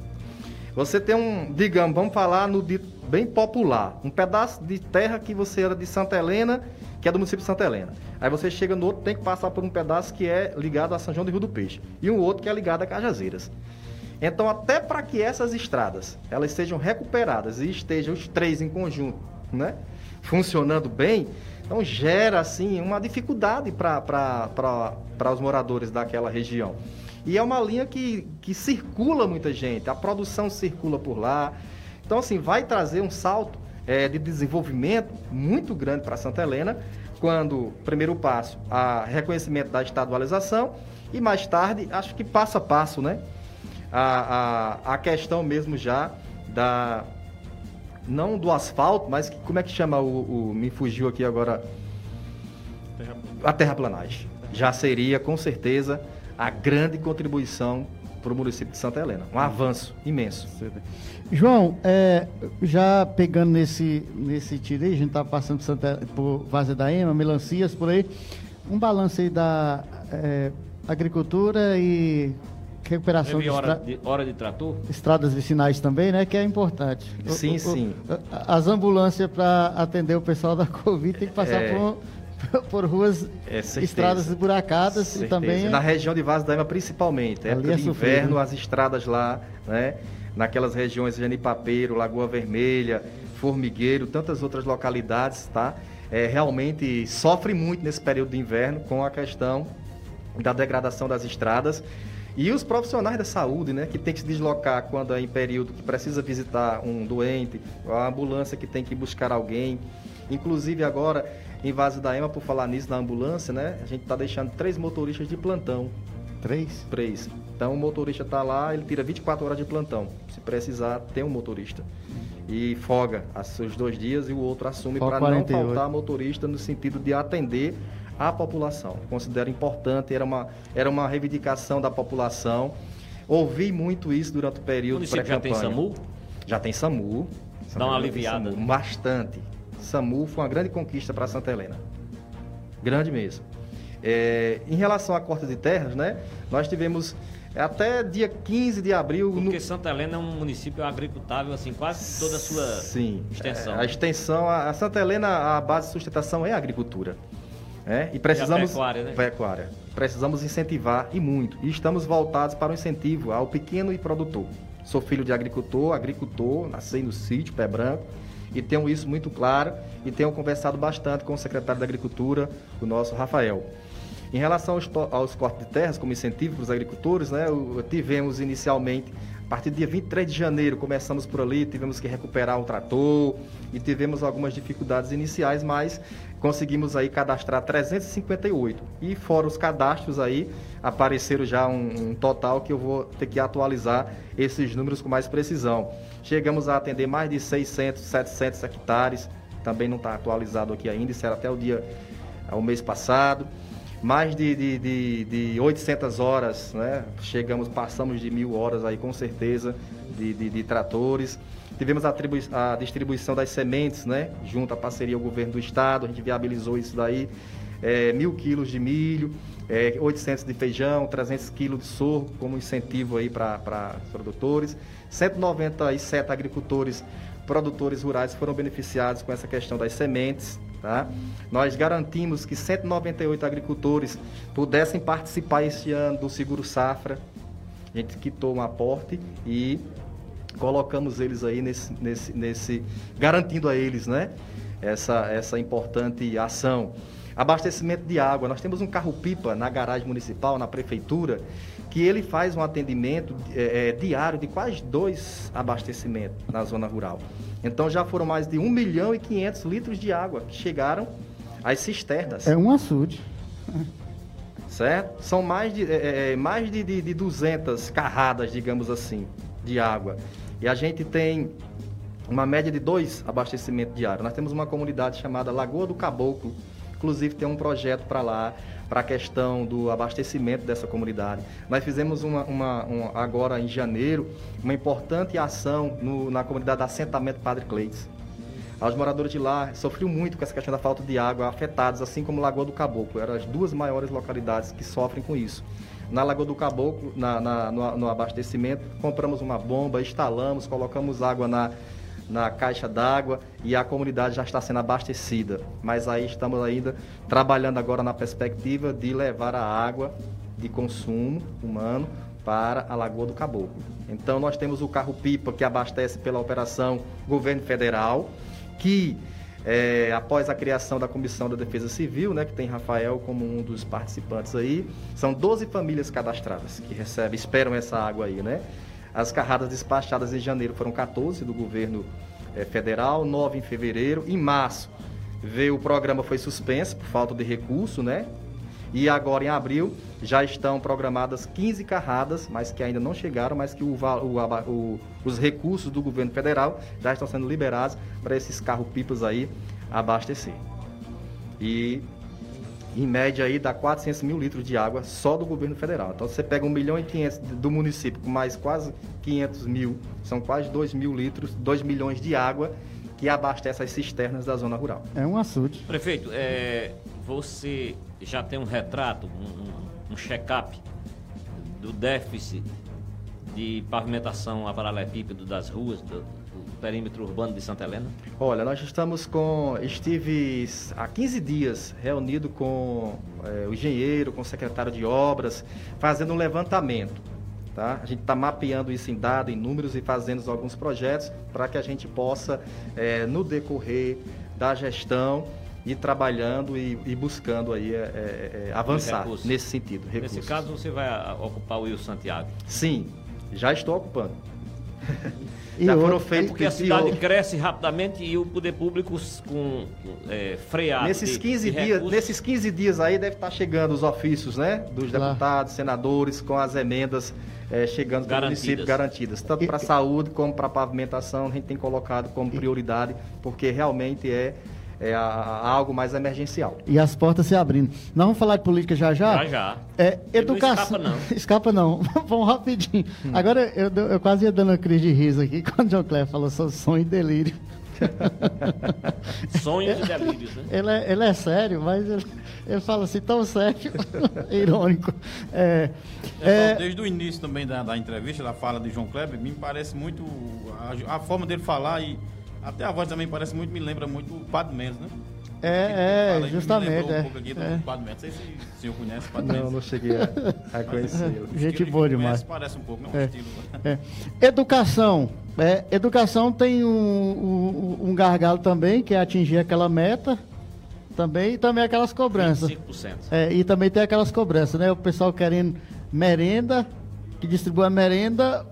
[SPEAKER 2] Você tem um, digamos, vamos falar no dito bem popular, um pedaço de terra que você era de Santa Helena que é do município de Santa Helena. Aí você chega no outro, tem que passar por um pedaço que é ligado a São João do Rio do Peixe. E um outro que é ligado a Cajazeiras. Então, até para que essas estradas elas sejam recuperadas e estejam os três em conjunto, né? Funcionando bem, então gera assim uma dificuldade para os moradores daquela região. E é uma linha que, que circula muita gente, a produção circula por lá. Então, assim, vai trazer um salto é, de desenvolvimento muito grande para Santa Helena, quando, primeiro passo, a reconhecimento da estadualização e mais tarde, acho que passo a passo, né? A, a, a questão mesmo já da. Não do asfalto, mas que, como é que chama o, o. Me fugiu aqui agora. A terraplanagem. Já seria, com certeza, a grande contribuição para o município de Santa Helena. Um avanço imenso.
[SPEAKER 1] João, é, já pegando nesse, nesse tiro aí, a gente está passando por, Santa, por Vaza da Ema, melancias por aí, um balanço aí da é, agricultura e recuperação
[SPEAKER 3] de, hora de, hora de trator?
[SPEAKER 1] Estradas vicinais também, né? Que é importante.
[SPEAKER 2] Sim,
[SPEAKER 1] o,
[SPEAKER 2] sim.
[SPEAKER 1] O, as ambulâncias para atender o pessoal da (laughs) Covid tem que passar é... por (laughs) por ruas, é, estradas esburacadas certeza. e também...
[SPEAKER 2] Na região de Vaz da Ema, principalmente. Época é de inverno, as estradas lá, né? Naquelas regiões de Janipapeiro, Lagoa Vermelha, Formigueiro, tantas outras localidades, tá? É, realmente sofre muito nesse período de inverno com a questão da degradação das estradas. E os profissionais da saúde, né, que tem que se deslocar quando é em período que precisa visitar um doente, a ambulância que tem que buscar alguém. Inclusive agora em Vaso da Ema, por falar nisso, na ambulância, né? A gente está deixando três motoristas de plantão.
[SPEAKER 1] Três?
[SPEAKER 2] Três. Então o motorista está lá, ele tira 24 horas de plantão. Se precisar, tem um motorista. E folga os dois dias e o outro assume para não faltar motorista no sentido de atender a população. Considero importante, era uma, era uma reivindicação da população. Ouvi muito isso durante o período
[SPEAKER 3] pré-campanha. já tem SAMU?
[SPEAKER 2] Já tem SAMU.
[SPEAKER 3] Dá uma aliviada.
[SPEAKER 2] SAMU, bastante. SAMU foi uma grande conquista para Santa Helena. Grande mesmo. É, em relação à corte de terras, né, nós tivemos até dia 15 de abril.
[SPEAKER 3] Porque no... Santa Helena é um município agricultável, assim, quase toda a sua
[SPEAKER 2] Sim,
[SPEAKER 3] extensão.
[SPEAKER 2] É, a extensão, a, a, Santa Helena, a base de sustentação é a agricultura. É? E precisamos. E
[SPEAKER 3] pecuária, né?
[SPEAKER 2] Pecuária. Precisamos incentivar e muito. E estamos voltados para o incentivo ao pequeno e produtor. Sou filho de agricultor, agricultor, nasci no sítio, Pé Branco e tenho isso muito claro e tenho conversado bastante com o secretário da Agricultura, o nosso Rafael. Em relação aos, aos cortes de terras como incentivo para os agricultores, né, tivemos inicialmente, a partir do dia 23 de janeiro, começamos por ali, tivemos que recuperar um trator e tivemos algumas dificuldades iniciais, mas conseguimos aí cadastrar 358. E fora os cadastros aí, apareceram já um, um total que eu vou ter que atualizar esses números com mais precisão. Chegamos a atender mais de 600, 700 hectares, também não está atualizado aqui ainda, isso era até o dia, o mês passado. Mais de, de, de, de 800 horas, né? Chegamos, passamos de mil horas aí com certeza de, de, de tratores. Tivemos a, a, distribuição das sementes, né? Junto à parceria ao governo do estado, a gente viabilizou isso daí. É, mil quilos de milho. é, 800 de feijão, 300 quilos de sorgo como incentivo aí para os produtores. 197 agricultores produtores rurais foram beneficiados com essa questão das sementes. Tá? Nós garantimos que 198 agricultores pudessem participar este ano do Seguro Safra. A gente quitou um aporte e colocamos eles aí nesse, nesse, nesse garantindo a eles, né? Essa, essa importante ação. Abastecimento de água. Nós temos um carro-pipa na garagem municipal, na prefeitura, que ele faz um atendimento é, é, diário de quase dois abastecimentos na zona rural. Então já foram mais de 1 milhão e 500 litros de água que chegaram às cisternas.
[SPEAKER 1] É um açude.
[SPEAKER 2] Certo? São mais de, é, é mais de, de, de 200 carradas, digamos assim, de água. E a gente tem uma média de dois abastecimentos diários. Nós temos uma comunidade chamada Lagoa do Caboclo, inclusive tem um projeto para lá, para a questão do abastecimento dessa comunidade. Nós fizemos uma, uma, uma agora em janeiro uma importante ação no, na comunidade de assentamento Padre Cleites. Os moradores de lá sofriam muito com essa questão da falta de água, afetados, assim como Lagoa do Caboclo. Eram as duas maiores localidades que sofrem com isso. Na Lagoa do Caboclo, na, na no, no abastecimento, compramos uma bomba, instalamos, colocamos água na, na caixa d'água e a comunidade já está sendo abastecida. Mas aí estamos ainda trabalhando agora na perspectiva de levar a água de consumo humano para a Lagoa do Caboclo. Então nós temos o carro-pipa que abastece pela operação Governo Federal, que é, após a criação da Comissão da Defesa Civil, né, que tem Rafael como um dos participantes aí, são 12 famílias cadastradas que recebem, esperam essa água aí, né? As carradas despachadas em janeiro foram 14 do governo é, federal, 9 em fevereiro. Em março, veio o programa foi suspenso por falta de recurso, né? E agora em abril já estão programadas 15 carradas, mas que ainda não chegaram, mas que o, o, o, os recursos do governo federal já estão sendo liberados para esses carro-pipas aí abastecer. E em média aí dá 400 mil litros de água só do governo federal. Então você pega 1 milhão e 500 do município com mais quase 500 mil, são quase 2 mil litros, 2 milhões de água que abastece as cisternas da zona rural.
[SPEAKER 1] É um açude.
[SPEAKER 3] Prefeito, é, você já tem um retrato, um, um check-up do déficit de pavimentação a paralelepípedo das ruas, do, perímetro urbano de Santa Helena?
[SPEAKER 2] Olha, nós estamos com. Estive há 15 dias reunido com é, o engenheiro, com o secretário de obras, fazendo um levantamento. Tá? A gente está mapeando isso em dados, em números e fazendo alguns projetos para que a gente possa, é, no decorrer da gestão, ir trabalhando e, e buscando aí é, é, avançar nesse sentido.
[SPEAKER 3] Recursos. Nesse caso, você vai ocupar o Will Santiago?
[SPEAKER 2] Sim, já estou ocupando. (laughs)
[SPEAKER 3] E já foram feitos porque a cidade cresce rapidamente e o poder público com é, freado.
[SPEAKER 2] Nesses de, 15 de dias, nesses 15 dias aí deve estar chegando os ofícios, né, dos deputados, senadores com as emendas é, chegando do município garantidas, tanto para a saúde como para a pavimentação, a gente tem colocado como prioridade, porque realmente é é, a, a algo mais emergencial.
[SPEAKER 1] E as portas se abrindo. Nós vamos falar de política já já?
[SPEAKER 3] Já já.
[SPEAKER 1] É, educação. Não escapa não. (laughs) escapa não. (laughs) vamos rapidinho. Hum. Agora, eu, eu quase ia dando uma crise de riso aqui (laughs) quando o John Cleber falou sobre sonho e delírio.
[SPEAKER 3] Sonhos e delírios, né?
[SPEAKER 1] Ele é, ele é sério, mas ele, ele fala assim, tão sério, irônico. É,
[SPEAKER 7] é, desde o início também da, da entrevista, da fala de João Kleber, me parece muito a, a forma dele falar e até a voz também parece muito, me lembra muito o Padre Mendes, né?
[SPEAKER 1] É, é, justamente. Um é, pouco aqui
[SPEAKER 7] do é. Padre Mendes. Não sei se o senhor conhece o Padre Mendes.
[SPEAKER 2] Não, não cheguei a, (laughs) a conhecê-lo.
[SPEAKER 1] Gente boa demais.
[SPEAKER 7] parece um pouco, não é um estilo.
[SPEAKER 1] É. Educação. É, educação tem um, um, um, gargalo também, que é atingir aquela meta. Também, e também aquelas cobranças.
[SPEAKER 3] 25%.
[SPEAKER 1] É, e também tem aquelas cobranças, né? O pessoal querendo merenda, que distribui a merenda,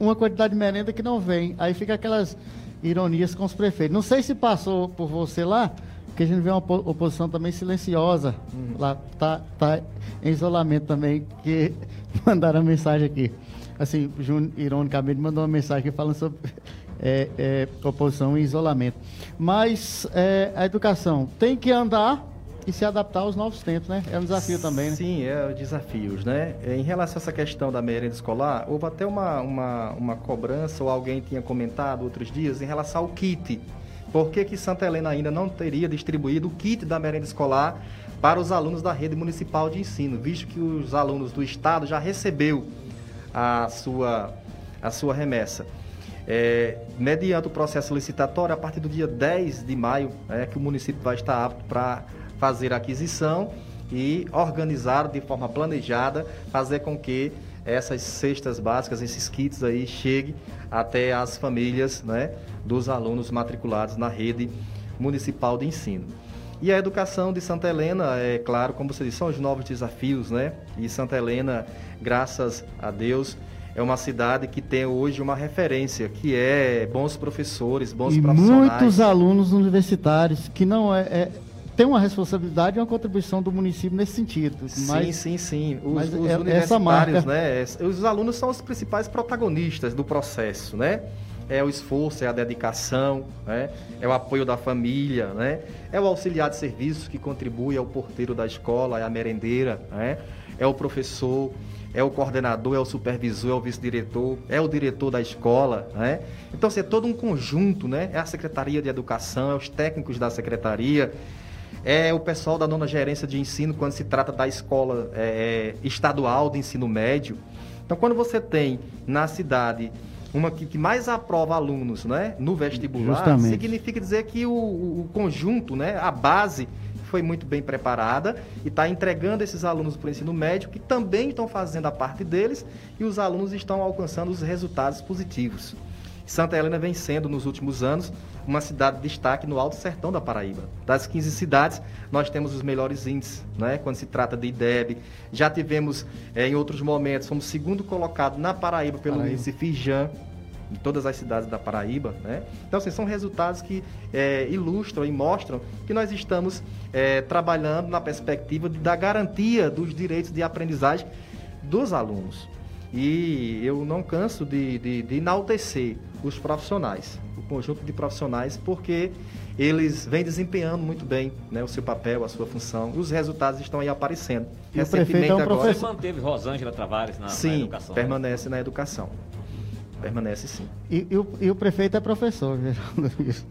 [SPEAKER 1] uma quantidade de merenda que não vem. Aí fica aquelas ironias com os prefeitos. Não sei se passou por você lá, porque a gente vê uma oposição também silenciosa. Uhum. Lá tá, tá em isolamento também, que (laughs) mandaram mensagem aqui. Assim, Júnior, ironicamente, mandou uma mensagem aqui falando sobre (laughs) é, é, oposição e isolamento. Mas é, a educação tem que andar e se adaptar aos novos tempos, né? É um desafio também, né?
[SPEAKER 2] Sim, é desafios, né? Em relação a essa questão da merenda escolar, houve até uma, uma, uma cobrança, ou alguém tinha comentado outros dias, em relação ao kit. Por que, que Santa Helena ainda não teria distribuído o kit da merenda escolar para os alunos da rede municipal de ensino, visto que os alunos do estado já recebeu a sua, a sua remessa. É, mediante o processo licitatório, a partir do dia 10 de maio, é que o município vai estar apto para fazer a aquisição e organizar de forma planejada, fazer com que essas cestas básicas, esses kits aí cheguem até as famílias né, dos alunos matriculados na rede municipal de ensino. E a educação de Santa Helena, é claro, como você disse, são os novos desafios, né? E Santa Helena, graças a Deus, é uma cidade que tem hoje uma referência, que é bons professores, bons
[SPEAKER 1] e
[SPEAKER 2] profissionais.
[SPEAKER 1] muitos alunos universitários, que não é, é tem uma responsabilidade e uma contribuição do município nesse sentido.
[SPEAKER 2] Mas, sim, sim, sim. Os,
[SPEAKER 1] mas
[SPEAKER 2] os
[SPEAKER 1] é-
[SPEAKER 2] universitários,
[SPEAKER 1] essa marca-
[SPEAKER 2] né? Os alunos são os principais protagonistas do processo, né? É o esforço, é a dedicação, né? é o apoio da família, né? é o auxiliar de serviços que contribui, é o porteiro da escola, é a merendeira, né? é o professor, é o coordenador, é o supervisor, é o vice-diretor, é o diretor da escola, né? Então, assim, é todo um conjunto, né? É a Secretaria de Educação, é os técnicos da Secretaria, é o pessoal da nona gerência de ensino quando se trata da escola é, é, estadual de ensino médio. Então, quando você tem na cidade uma que, que mais aprova alunos né, no vestibular,
[SPEAKER 1] Justamente.
[SPEAKER 2] significa dizer que o, o- o conjunto, né, a base foi muito bem preparada e está entregando esses alunos para o ensino médio, que também estão fazendo a parte deles e os alunos estão alcançando os resultados positivos. Santa Helena vem sendo, nos últimos anos, uma cidade de destaque no Alto Sertão da Paraíba. Das 15 cidades, nós temos os melhores índices, né? quando se trata de IDEB. Já tivemos, eh, em outros momentos, fomos segundo colocado na Paraíba pelo
[SPEAKER 1] Paraíba.
[SPEAKER 2] índice Fijan, em todas as cidades da Paraíba. Né? Então, assim, são resultados que eh, ilustram e mostram que nós estamos eh, trabalhando na perspectiva de, da garantia dos direitos de aprendizagem dos alunos. E eu não canso de, de, de enaltecer os profissionais, o conjunto de profissionais, porque eles vêm desempenhando muito bem né, o seu papel, a sua função. Os resultados estão aí aparecendo.
[SPEAKER 1] E o prefeito é um
[SPEAKER 2] agora,
[SPEAKER 3] Você
[SPEAKER 1] professor-
[SPEAKER 3] manteve Rosângela Travares na, na
[SPEAKER 2] sim,
[SPEAKER 3] educação. né?
[SPEAKER 2] permanece na educação. Permanece sim.
[SPEAKER 1] E, e o, e o prefeito é professor, Geraldo. (laughs) Isso.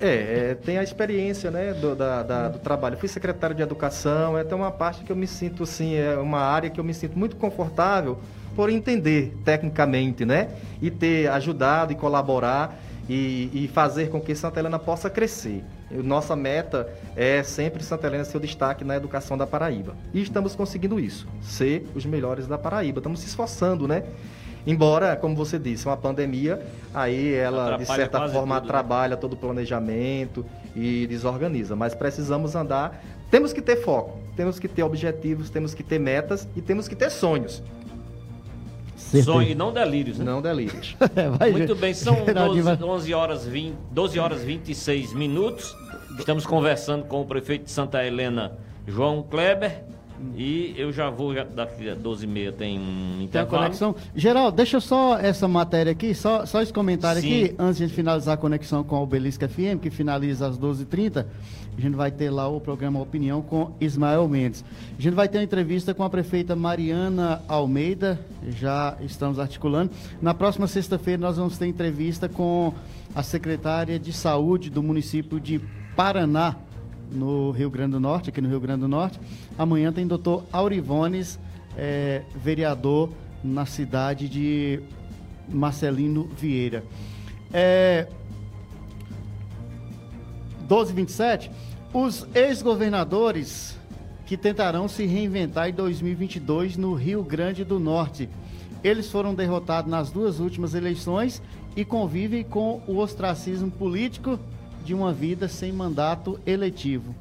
[SPEAKER 2] É, é, tem a experiência né, do, da- da- do trabalho. Fui secretário de educação, é até uma parte que eu me sinto assim, é uma área que eu me sinto muito confortável por entender tecnicamente, né? E ter ajudado e colaborar e, e fazer com que Santa Helena possa crescer. Nossa meta é sempre Santa Helena ser o destaque na educação da Paraíba. E estamos conseguindo isso, ser os melhores da Paraíba. Estamos se esforçando, né? Embora, como você disse, uma pandemia, aí ela, de
[SPEAKER 3] Atrapalha
[SPEAKER 2] certa
[SPEAKER 3] quase
[SPEAKER 2] forma,
[SPEAKER 3] tudo, né?
[SPEAKER 2] trabalha todo o planejamento e desorganiza. Mas precisamos andar. Temos que ter foco, temos que ter objetivos, temos que ter metas e temos que ter sonhos,
[SPEAKER 3] Sonho e não delírios, né?
[SPEAKER 2] não delírios. (laughs)
[SPEAKER 1] É, vai,
[SPEAKER 3] Muito bem, são (laughs)
[SPEAKER 1] Geraldinho
[SPEAKER 3] 12,
[SPEAKER 1] vai-
[SPEAKER 3] 11 horas 20, 12 horas 26 minutos. Estamos conversando com o prefeito de Santa Helena, João Kleber. E eu já vou, já, daqui a 12h30 tem um
[SPEAKER 1] Tem a
[SPEAKER 3] intervalo.
[SPEAKER 1] conexão. Geraldo, deixa só essa matéria aqui, só, só esse comentário
[SPEAKER 3] Sim.
[SPEAKER 1] aqui, antes de finalizar a conexão com a Obelisca FM, que finaliza às 12h30. A gente vai ter lá o programa Opinião com Ismael Mendes. A gente vai ter uma entrevista com a prefeita Mariana Almeida, já estamos articulando. Na próxima sexta-feira nós vamos ter entrevista com a secretária de saúde do município de Paraná, no Rio Grande do Norte, aqui no Rio Grande do Norte. Amanhã tem doutor Aurivones, eh, vereador na cidade de Marcelino Vieira. É, 1227, os ex-governadores que tentarão se reinventar em 2022 no Rio Grande do Norte. Eles foram derrotados nas duas últimas eleições e convivem com o ostracismo político de uma vida sem mandato eletivo.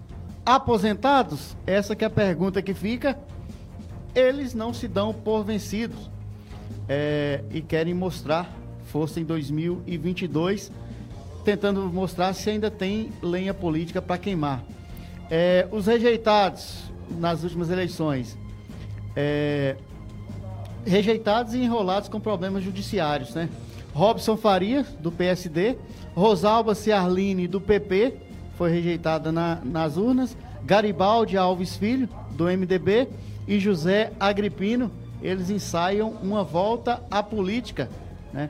[SPEAKER 1] Aposentados? Essa que é a pergunta que fica. Eles não se dão por vencidos é, e querem mostrar força em 2022, tentando mostrar se ainda tem lenha política para queimar. É, os rejeitados nas últimas eleições, é, rejeitados e enrolados com problemas judiciários, né? Robson Faria, do PSD, Rosalba Ciarline, do PP, foi rejeitada na- nas urnas, Garibaldi Alves Filho, do MDB, e José Agripino, eles ensaiam uma volta à política, né?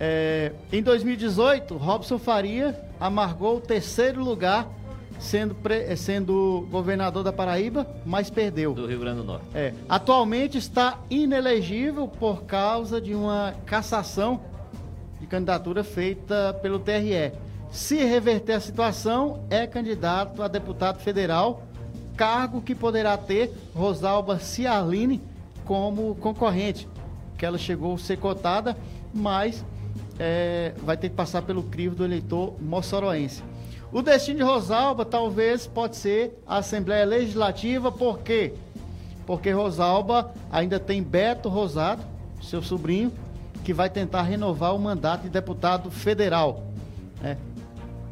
[SPEAKER 1] É, em 2018, Robson Faria amargou o terceiro lugar sendo, pre- sendo governador da Paraíba, mas perdeu.
[SPEAKER 3] Do Rio Grande do Norte.
[SPEAKER 1] É, atualmente está inelegível por causa de uma cassação de candidatura feita pelo TRE. Se reverter a situação, é candidato a deputado federal, cargo que poderá ter Rosalba Ciarline como concorrente, que ela chegou a ser cotada, mas é, vai ter que passar pelo crivo do eleitor moçoroense. O destino de Rosalba talvez pode ser a Assembleia Legislativa, por quê? Porque Rosalba ainda tem Beto Rosado, seu sobrinho, que vai tentar renovar o mandato de deputado federal. né?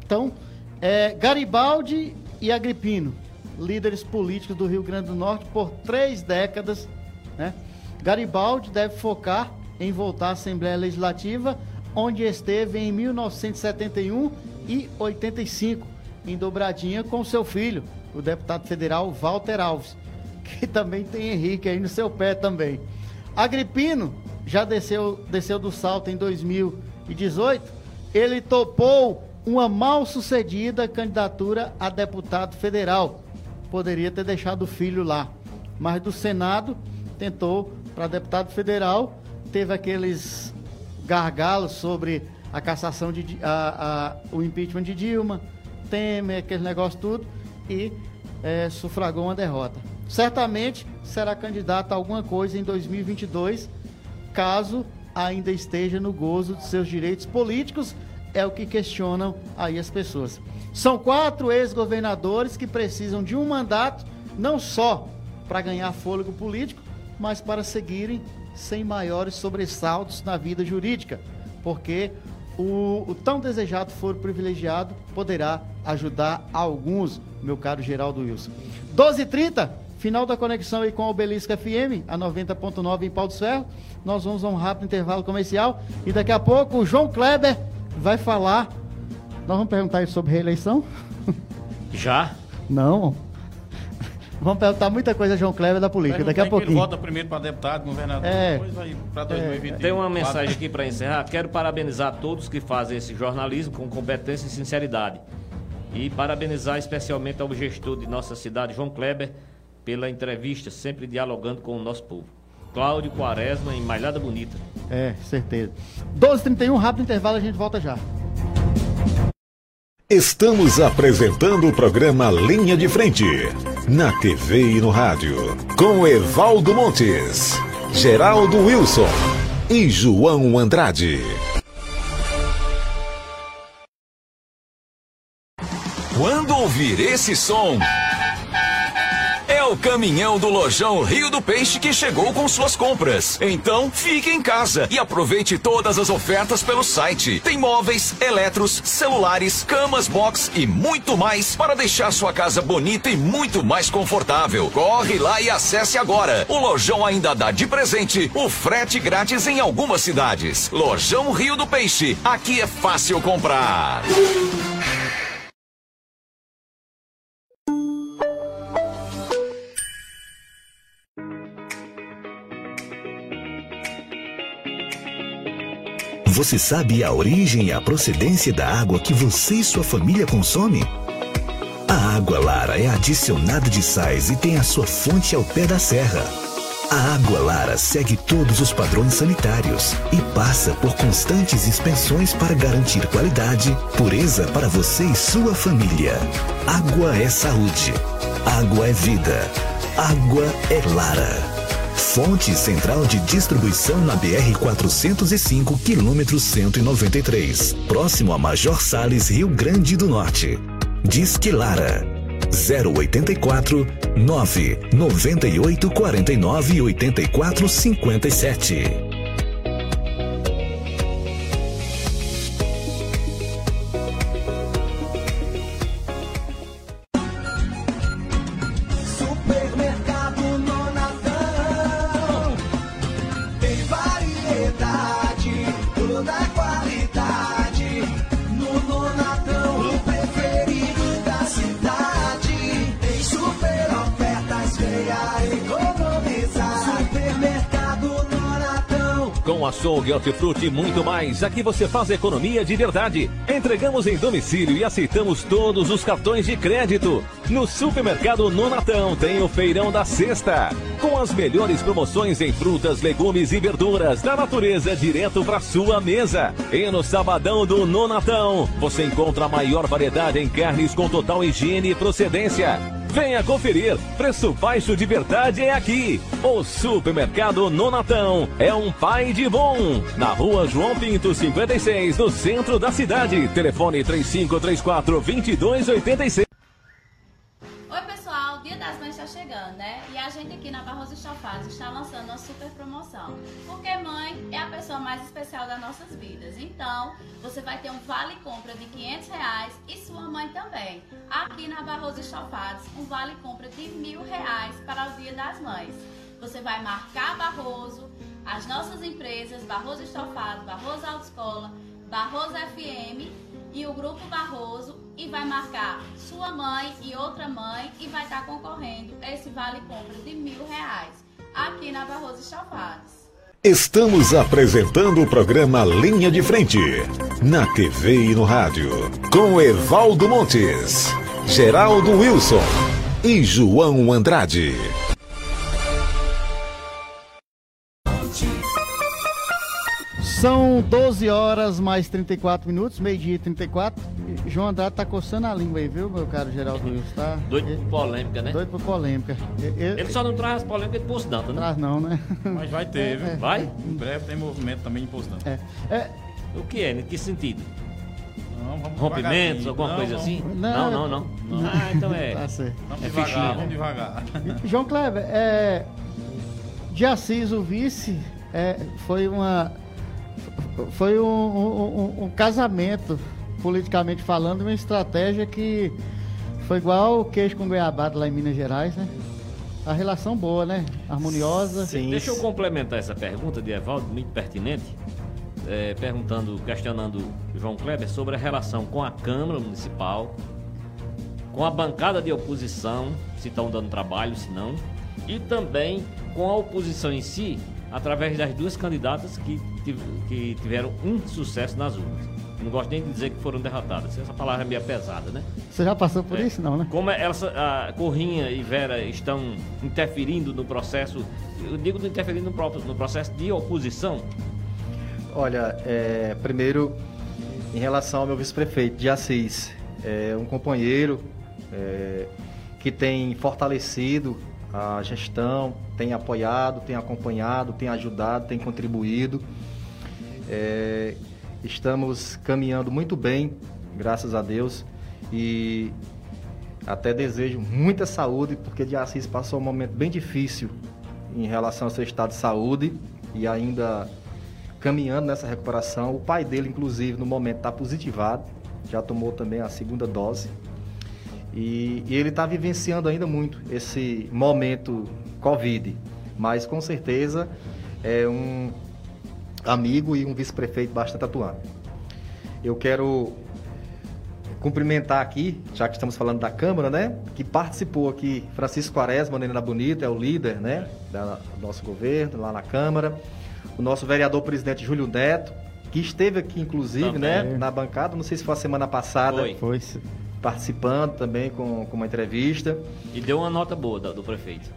[SPEAKER 1] Então, é, Garibaldi e Agripino, líderes políticos do Rio Grande do Norte por três décadas. Né? Garibaldi deve focar em voltar à Assembleia Legislativa, onde esteve em 1971 e 85, em dobradinha com seu filho, o deputado federal Walter Alves, que também tem Henrique aí no seu pé também. Agripino já desceu, desceu do salto em 2018. Ele topou uma mal sucedida candidatura a deputado federal. Poderia ter deixado o filho lá. Mas do Senado tentou para deputado federal. Teve aqueles gargalos sobre a cassação de a- a- o impeachment de Dilma, Temer, aquele negócio tudo, e eh, sufragou uma derrota. Certamente será candidato a alguma coisa em 2022, caso ainda esteja no gozo de seus direitos políticos, é o que questionam aí as pessoas. São quatro ex-governadores que precisam de um mandato, não só para ganhar fôlego político, mas para seguirem sem maiores sobressaltos na vida jurídica, porque o, o tão desejado foro privilegiado poderá ajudar alguns, meu caro Geraldo Wilson. 12h30, final da conexão aí com a Obelisco FM, a 90.9 em Pau do Ferro. Nós vamos a um rápido intervalo comercial e daqui a pouco o João Kleber vai falar. Nós vamos perguntar aí sobre reeleição? (laughs)
[SPEAKER 3] Já?
[SPEAKER 1] Não. Vamos perguntar muita coisa a João Kleber da política, daqui a
[SPEAKER 7] que Ele
[SPEAKER 1] pouquinho.
[SPEAKER 7] vota primeiro para deputado, governador,
[SPEAKER 1] É.
[SPEAKER 7] depois vai para 2021.
[SPEAKER 3] Tem uma mensagem aqui para encerrar. Quero parabenizar todos que fazem esse jornalismo com competência e sinceridade. E parabenizar especialmente ao gestor de nossa cidade, João Kleber, pela entrevista, sempre dialogando com o nosso povo. Cláudio Quaresma, em Malhada Bonita.
[SPEAKER 1] É, certeza. 12h31, rápido intervalo, a gente volta já.
[SPEAKER 4] Estamos apresentando o programa Linha de Frente, na TV e no rádio, com Evaldo Montes, Geraldo Wilson e João Andrade.
[SPEAKER 8] Quando ouvir esse som, o caminhão do Lojão Rio do Peixe que chegou com suas compras. Então, fique em casa e aproveite todas as ofertas pelo site. Tem móveis, eletros, celulares, camas box e muito mais para deixar sua casa bonita e muito mais confortável. Corre lá e acesse agora. O Lojão ainda dá de presente o frete grátis em algumas cidades. Lojão Rio do Peixe. Aqui é fácil comprar.
[SPEAKER 4] Você sabe a origem e a procedência da água que você e sua família consome? A água Lara é adicionada de sais e tem a sua fonte ao pé da serra. A água Lara segue todos os padrões sanitários e passa por constantes inspeções para garantir qualidade, pureza para você e sua família. Água é saúde. Água é vida. Água é Lara. Fonte Central de Distribuição na BR 405, quilômetro 193, próximo a Major Sales, Rio Grande do Norte. Disque Lara 084 9 98 49 84 57.
[SPEAKER 5] Açougue, hortifruti e muito mais, aqui você faz economia de verdade. Entregamos em domicílio e aceitamos todos os cartões de crédito. No supermercado Nonatão tem o feirão da sexta, com as melhores promoções em frutas, legumes e verduras da natureza direto para sua mesa. E no sabadão do Nonatão, você encontra a maior variedade em carnes com total higiene e procedência. Venha conferir. Preço baixo de verdade é aqui. O Supermercado Nonatão é um pai de bom. Na rua João Pinto, 56, no centro da cidade. Telefone 3534 2286.
[SPEAKER 6] Chegando, né? E a gente aqui na Barroso Estofados está lançando uma super promoção. Porque mãe é a pessoa mais especial das nossas vidas. Então, você vai ter um vale compra de 500 reais e sua mãe também. Aqui na Barroso Estofados, um vale compra de mil reais para o Dia das Mães. Você vai marcar Barroso, as nossas empresas, Barroso Estofado, Barroso Autoescola, Barroso FM e o Grupo Barroso e vai marcar sua mãe e outra mãe e vai estar concorrendo a esse vale compra de mil reais aqui na Barroso Estofados.
[SPEAKER 4] Estamos apresentando o programa Linha de Frente, na TV e no rádio, com Evaldo Montes, Geraldo Wilson e João Andrade.
[SPEAKER 1] São 12 horas mais 34 minutos, meio-dia e 34. E João Andrade tá coçando a língua aí, viu, meu caro Geraldo Wilson? Tá
[SPEAKER 3] Doido por polêmica, né?
[SPEAKER 1] doido por polêmica. Ele,
[SPEAKER 3] Ele só não traz as polêmicas de Poço Danta, né?
[SPEAKER 1] traz não, né?
[SPEAKER 7] Mas vai ter, viu?
[SPEAKER 3] Vai?
[SPEAKER 7] Em breve tem movimento também em Poço Danta.
[SPEAKER 1] É. É,
[SPEAKER 3] O que é? Em que sentido?
[SPEAKER 7] Não, vamos
[SPEAKER 3] Rompimentos, alguma
[SPEAKER 7] Não,
[SPEAKER 3] coisa
[SPEAKER 7] vamos-
[SPEAKER 3] assim?
[SPEAKER 1] Não,
[SPEAKER 3] Não, não, não. Ah, então é. (laughs)
[SPEAKER 1] tá certo.
[SPEAKER 7] Vamos
[SPEAKER 3] É
[SPEAKER 7] devagar,
[SPEAKER 3] fichinha.
[SPEAKER 7] vamos devagar.
[SPEAKER 1] João Kleber, é, de Assis, o vice, é, foi uma. Foi um, um- um- casamento, politicamente falando, uma estratégia que foi igual o queijo com goiabada lá em Minas Gerais, né? A relação boa, né? Harmoniosa.
[SPEAKER 2] Sim.
[SPEAKER 3] Deixa eu complementar essa pergunta de Evaldo, muito pertinente, é, perguntando, questionando João Kleber sobre a relação com a Câmara Municipal, com a bancada de oposição, se estão dando trabalho, se não, e também com a oposição em si, através das duas candidatas que, que tiveram insucesso nas urnas. Não gosto nem de dizer que foram derrotadas, essa palavra é meio pesada, né?
[SPEAKER 1] Você já passou por
[SPEAKER 3] É.
[SPEAKER 1] isso, não, né?
[SPEAKER 3] Como elas, a Corrinha e Vera estão interferindo no processo, eu digo interferindo no, próprio- no processo de oposição,
[SPEAKER 2] Olha, é, primeiro, em relação ao meu vice-prefeito de Assis, é um companheiro é, que tem fortalecido a gestão, tem apoiado, tem acompanhado, tem ajudado, tem contribuído. É, estamos caminhando muito bem, graças a Deus, e até desejo muita saúde, porque de Assis passou um momento bem difícil em relação ao seu estado de saúde e ainda caminhando nessa recuperação. O pai dele, inclusive, no momento está positivado, já tomou também a segunda dose. E, e ele está vivenciando ainda muito esse momento Covid, mas com certeza é um amigo e um vice-prefeito bastante atuante. Eu quero cumprimentar aqui, já que estamos falando da Câmara, né? Que participou aqui, Francisco Quaresma, Menina Bonita, é o líder, né? da- do nosso governo, lá na Câmara. O nosso vereador presidente Júlio Neto, que esteve aqui, inclusive,
[SPEAKER 3] Também.
[SPEAKER 2] né? Na bancada, não sei se foi a semana passada,
[SPEAKER 3] Foi.
[SPEAKER 1] Foi.
[SPEAKER 2] Participando também com, com uma entrevista.
[SPEAKER 3] e deu uma nota boa da- do prefeito.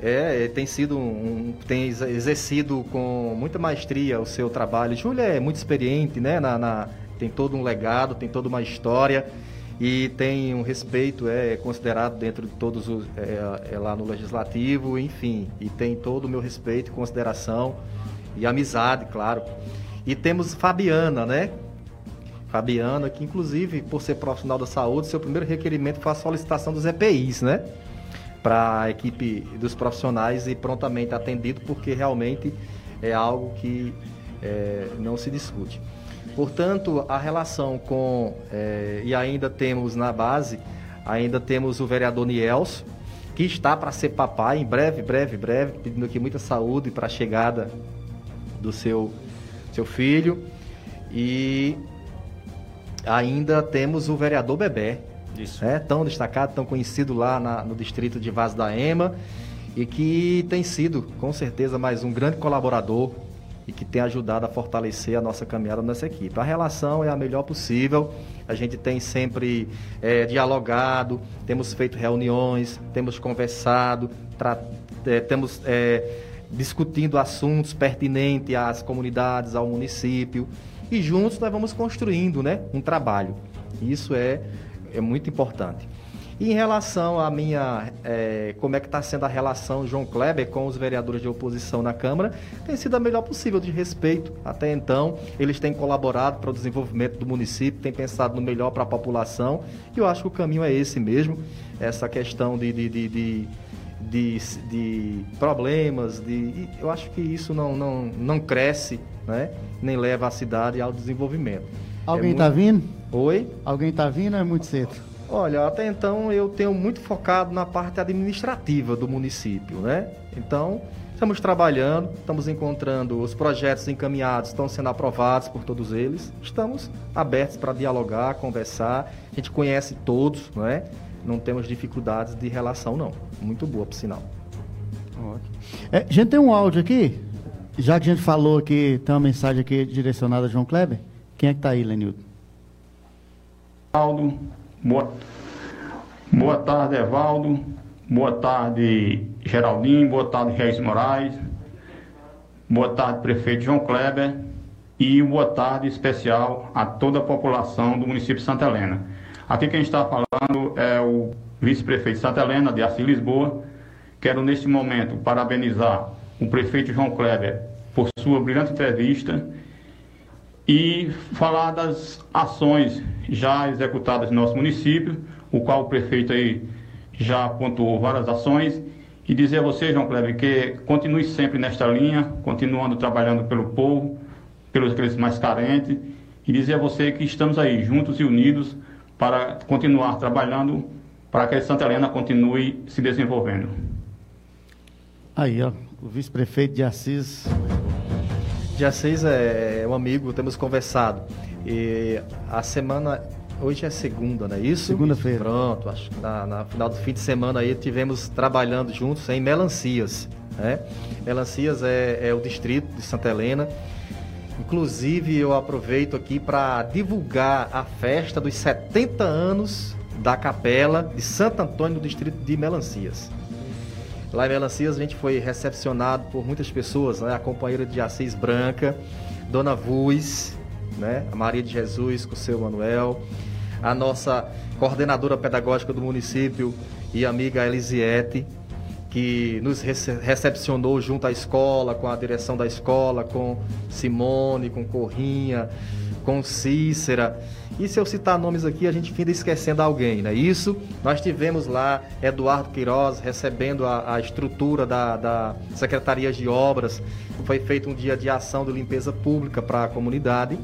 [SPEAKER 2] É, ele tem sido um, tem ex- exercido com muita maestria o seu trabalho. Júlio é muito experiente, né? Na, na- tem todo um legado, tem toda uma história e tem um respeito, é considerado dentro de todos os é, é lá no legislativo, enfim, e tem todo o meu respeito, consideração e amizade, claro. E temos Fabiana, né? Fabiana, que inclusive, por ser profissional da saúde, seu primeiro requerimento foi a solicitação dos EPIs, né? Para a equipe dos profissionais e prontamente atendido, porque realmente é algo que é, não se discute. Portanto, a relação com. é, e ainda temos na base, ainda temos o vereador Nielso, que está para ser papai em breve, breve, breve, pedindo aqui muita saúde para a chegada do seu, seu filho. E ainda temos o vereador Bebé,
[SPEAKER 3] Isso.
[SPEAKER 2] é, tão destacado, tão conhecido lá na- no distrito de Vaz da Ema e que tem sido, com certeza, mais um grande colaborador e que tem ajudado a fortalecer a nossa caminhada, a nossa equipe. A relação é a melhor possível, a gente tem sempre é, dialogado, temos feito reuniões, temos conversado, é, temos é, discutindo assuntos pertinentes às comunidades, ao município, e juntos nós vamos construindo né, um trabalho. Isso é, é muito importante. E em relação à minha, eh, como é que está sendo a relação João Kleber com os vereadores de oposição na Câmara, tem sido a melhor possível de respeito. Até então, eles têm colaborado para o desenvolvimento do município, têm pensado no melhor para a população, e eu acho que o caminho é esse mesmo, essa questão de, de, de, de, de, de problemas, de, eu acho que isso não, não, não cresce, né? nem leva a cidade ao desenvolvimento.
[SPEAKER 1] Alguém
[SPEAKER 2] É
[SPEAKER 1] está
[SPEAKER 2] muito-
[SPEAKER 1] vindo?
[SPEAKER 2] Oi?
[SPEAKER 1] Alguém está vindo ou é muito cedo?
[SPEAKER 2] Olha, até então eu tenho muito focado na parte administrativa do município, né? Então, estamos trabalhando, estamos encontrando os projetos encaminhados, estão sendo aprovados por todos eles. Estamos abertos para dialogar, conversar. A gente conhece todos, não é? Não temos dificuldades de relação, não. Muito boa, por sinal.
[SPEAKER 1] É, a gente tem um áudio aqui, já que a gente falou aqui, tem uma mensagem aqui direcionada a João Kleber. Quem é que está aí, Lenilton?
[SPEAKER 9] Evaldo, boa, boa tarde, Evaldo. Boa tarde, Geraldinho. Boa tarde, Reis Moraes. Boa tarde, prefeito João Kleber. E boa tarde especial a toda a população do município de Santa Helena. Aqui quem está falando é o vice-prefeito Santa Helena, de Assis Lisboa. Quero, neste momento, parabenizar o prefeito João Kleber por sua brilhante entrevista e falar das ações já executadas no nosso município, o qual o prefeito aí já pontuou várias ações, e dizer a você, João Kleber, que continue sempre nesta linha, continuando trabalhando pelo povo, pelos aqueles mais carentes, e dizer a você que estamos aí juntos e unidos para continuar trabalhando para que a Santa Helena continue se desenvolvendo.
[SPEAKER 1] Aí, ó, o vice-prefeito de Assis.
[SPEAKER 2] Dia 6 é um amigo, temos conversado. E a semana. Hoje é segunda, não é isso?
[SPEAKER 1] Segunda-feira.
[SPEAKER 2] Pronto, acho que na, na final do fim de semana aí tivemos trabalhando juntos em Melancias. Né? Melancias é, é o distrito de Santa Helena. Inclusive, eu aproveito aqui para divulgar a festa dos 70 anos da capela de Santo Antônio, no distrito de Melancias. Lá em Melancias a gente foi recepcionado por muitas pessoas, né? A companheira de Assis Branca, Dona Vuz, né? A Maria de Jesus com o seu Manuel, a nossa coordenadora pedagógica do município e amiga Elisiete, que nos rece- recepcionou junto à escola, com a direção da escola, com Simone, com Corrinha, com Cícera. E se eu citar nomes aqui, a gente fica esquecendo alguém, não é isso? Nós tivemos lá Eduardo Queiroz recebendo a, a estrutura da, da Secretaria de Obras. Foi feito um dia de ação de limpeza pública para a comunidade.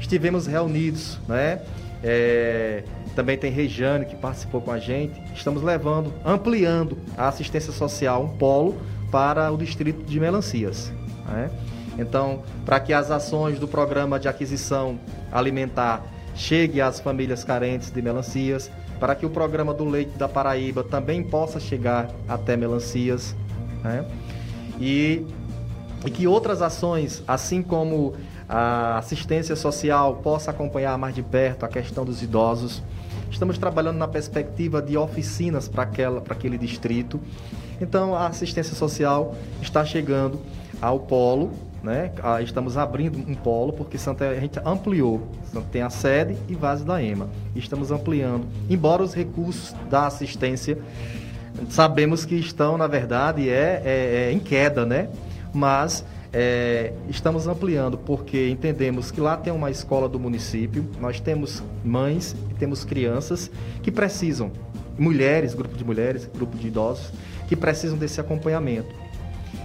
[SPEAKER 2] Estivemos reunidos, né? É, também tem Rejane que participou com a gente. Estamos levando, ampliando a assistência social, um polo, para o distrito de Melancias. né? Então, para que as ações do programa de aquisição alimentar chegue às famílias carentes de Melancias, para que o programa do leite da Paraíba também possa chegar até Melancias. né? E e que outras ações, assim como a assistência social, possa acompanhar mais de perto a questão dos idosos. Estamos trabalhando na perspectiva de oficinas para aquele distrito. Então a assistência social está chegando ao polo, né? Ah, Estamos abrindo um polo porque Santa a gente ampliou. Tem a sede e base da EMA. Estamos ampliando, embora os recursos da assistência sabemos que estão, na verdade, é, é- é em queda, né? Mas é, estamos ampliando porque entendemos que lá tem uma escola do município, nós temos mães e temos crianças que precisam, mulheres, grupo de mulheres, grupo de idosos, que precisam desse acompanhamento.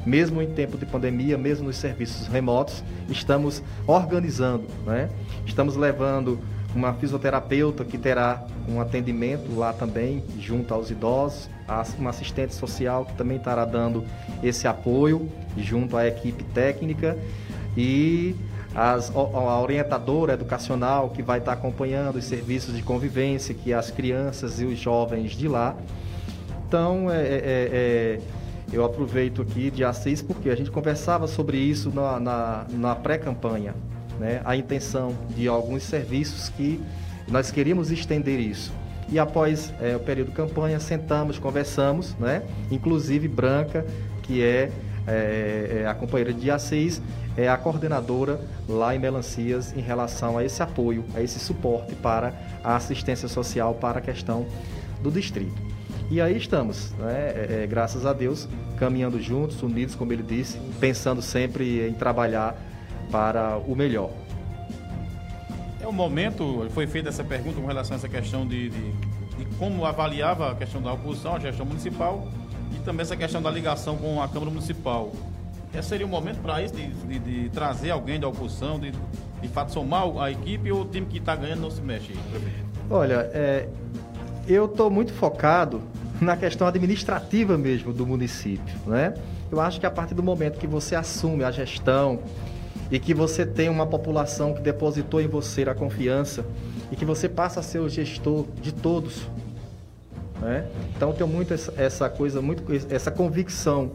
[SPEAKER 2] Mesmo em tempo de pandemia, mesmo nos serviços remotos, estamos organizando, né? Estamos levando uma fisioterapeuta que terá um atendimento lá também, junto aos idosos, uma assistente social que também estará dando esse apoio junto à equipe técnica e as- a orientadora educacional que vai estar acompanhando os serviços de convivência que as crianças e os jovens de lá. Então, é, é- é- eu aproveito aqui de Assis porque a gente conversava sobre isso na, na, na pré-campanha, né? A intenção de alguns serviços que nós queríamos estender isso. E após é, o período de campanha, sentamos, conversamos, né? Inclusive Branca, que é, é, é a companheira de Assis, é a coordenadora lá em Melancias em relação a esse apoio, a esse suporte para a assistência social para a questão do distrito. E aí estamos, né? É, graças a Deus, caminhando juntos, unidos, como ele disse, pensando sempre em trabalhar para o melhor.
[SPEAKER 7] É o momento, foi feita essa pergunta com relação a essa questão de, de, de como avaliava a questão da oposição, a gestão municipal e também essa questão da ligação com a Câmara Municipal. Esse seria o momento para isso, de, de, de, trazer alguém da oposição, de, de fato somar a equipe ou o time que está ganhando não se mexe?
[SPEAKER 2] Olha, é, eu estou muito focado na questão administrativa mesmo do município, né? Eu acho que a partir do momento que você assume a gestão e que você tem uma população que depositou em você a confiança e que você passa a ser o gestor de todos, né? Então tenho muito essa, essa coisa, muito essa convicção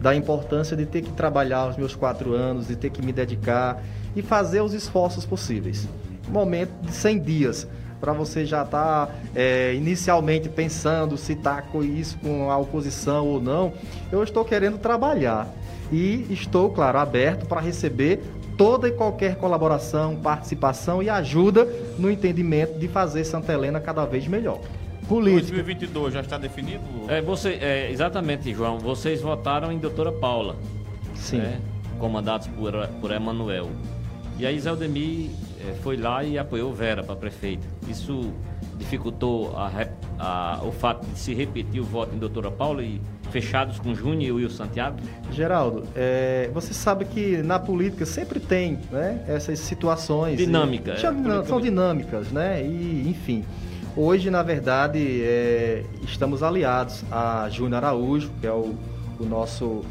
[SPEAKER 2] da importância de ter que trabalhar os meus quatro anos, de ter que me dedicar e fazer os esforços possíveis. Momento de 100 dias para você já estar tá, é, inicialmente pensando se está com isso com a oposição ou não. Eu estou querendo trabalhar e estou, claro, aberto para receber toda e qualquer colaboração, participação e ajuda no entendimento de fazer Santa Helena cada vez melhor.
[SPEAKER 7] Política. 2022 já está definido?
[SPEAKER 3] É, você, é, exatamente, João. Vocês votaram em doutora Paula.
[SPEAKER 2] Sim. Né,
[SPEAKER 3] comandados por, por Emanuel. E aí é, foi lá e apoiou Vera para prefeita. Isso dificultou a, a, o fato de se repetir o voto em doutora Paula e fechados com Júnior e Will Santiago?
[SPEAKER 2] Geraldo, é, você sabe que na política sempre tem né, essas situações.
[SPEAKER 3] Dinâmica.
[SPEAKER 2] E, é, são dinâmicas, né? E, enfim. Hoje, na verdade, é, estamos aliados a Júnior Araújo, que é o, o nosso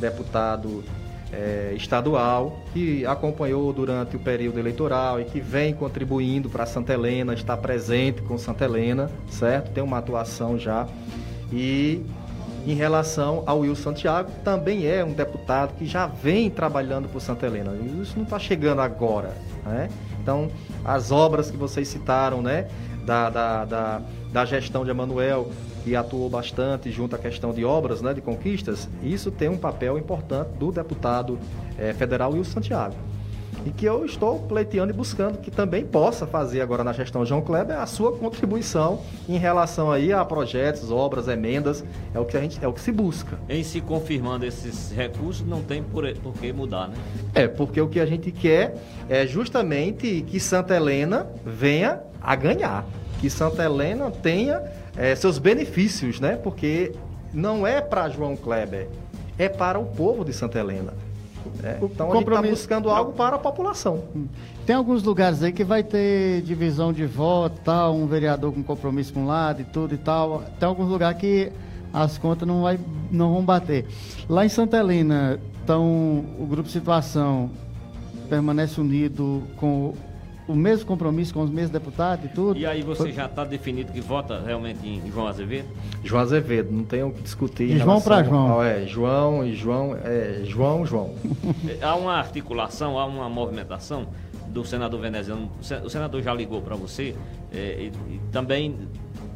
[SPEAKER 2] deputado é, estadual, que acompanhou durante o período eleitoral e que vem contribuindo para Santa Helena, está presente com Santa Helena, certo? Tem uma atuação já. E em relação ao Will Santiago, também é um deputado que já vem trabalhando por Santa Helena. Isso não está chegando agora, né? Então, as obras que vocês citaram, né? da, da, da, da gestão de Emanuel, que atuou bastante junto à questão de obras, né, de conquistas, isso tem um papel importante do deputado eh, federal Wilson Santiago. E que eu estou pleiteando e buscando que também possa fazer agora na gestão João Kleber a sua contribuição em relação aí a projetos, obras, emendas, é o que a gente é o que se busca.
[SPEAKER 3] Em se confirmando esses recursos, não tem por, por que mudar, né?
[SPEAKER 2] É, porque o que a gente quer é justamente que Santa Helena venha a ganhar. Que Santa Helena tenha é, seus benefícios, né? Porque não é para João Kleber, é para o povo de Santa Helena. É, então a gente está buscando algo para a população.
[SPEAKER 1] Tem alguns lugares aí que vai ter divisão de voto, tal, um vereador com compromisso com um lado e tudo e tal. Tem alguns lugares que as contas não, vai, não vão bater. Lá em Santa Helena, então, o grupo Situação permanece unido com o mesmo compromisso com os mesmos deputados e tudo.
[SPEAKER 3] E aí você Foi... já está definido que vota realmente em João Azevedo?
[SPEAKER 2] João Azevedo, não tem o que discutir.
[SPEAKER 1] De João para João.
[SPEAKER 2] é, João e João, é, João, João. (laughs)
[SPEAKER 3] há uma articulação, há uma movimentação do senador veneziano. O senador já ligou para você é, e, e também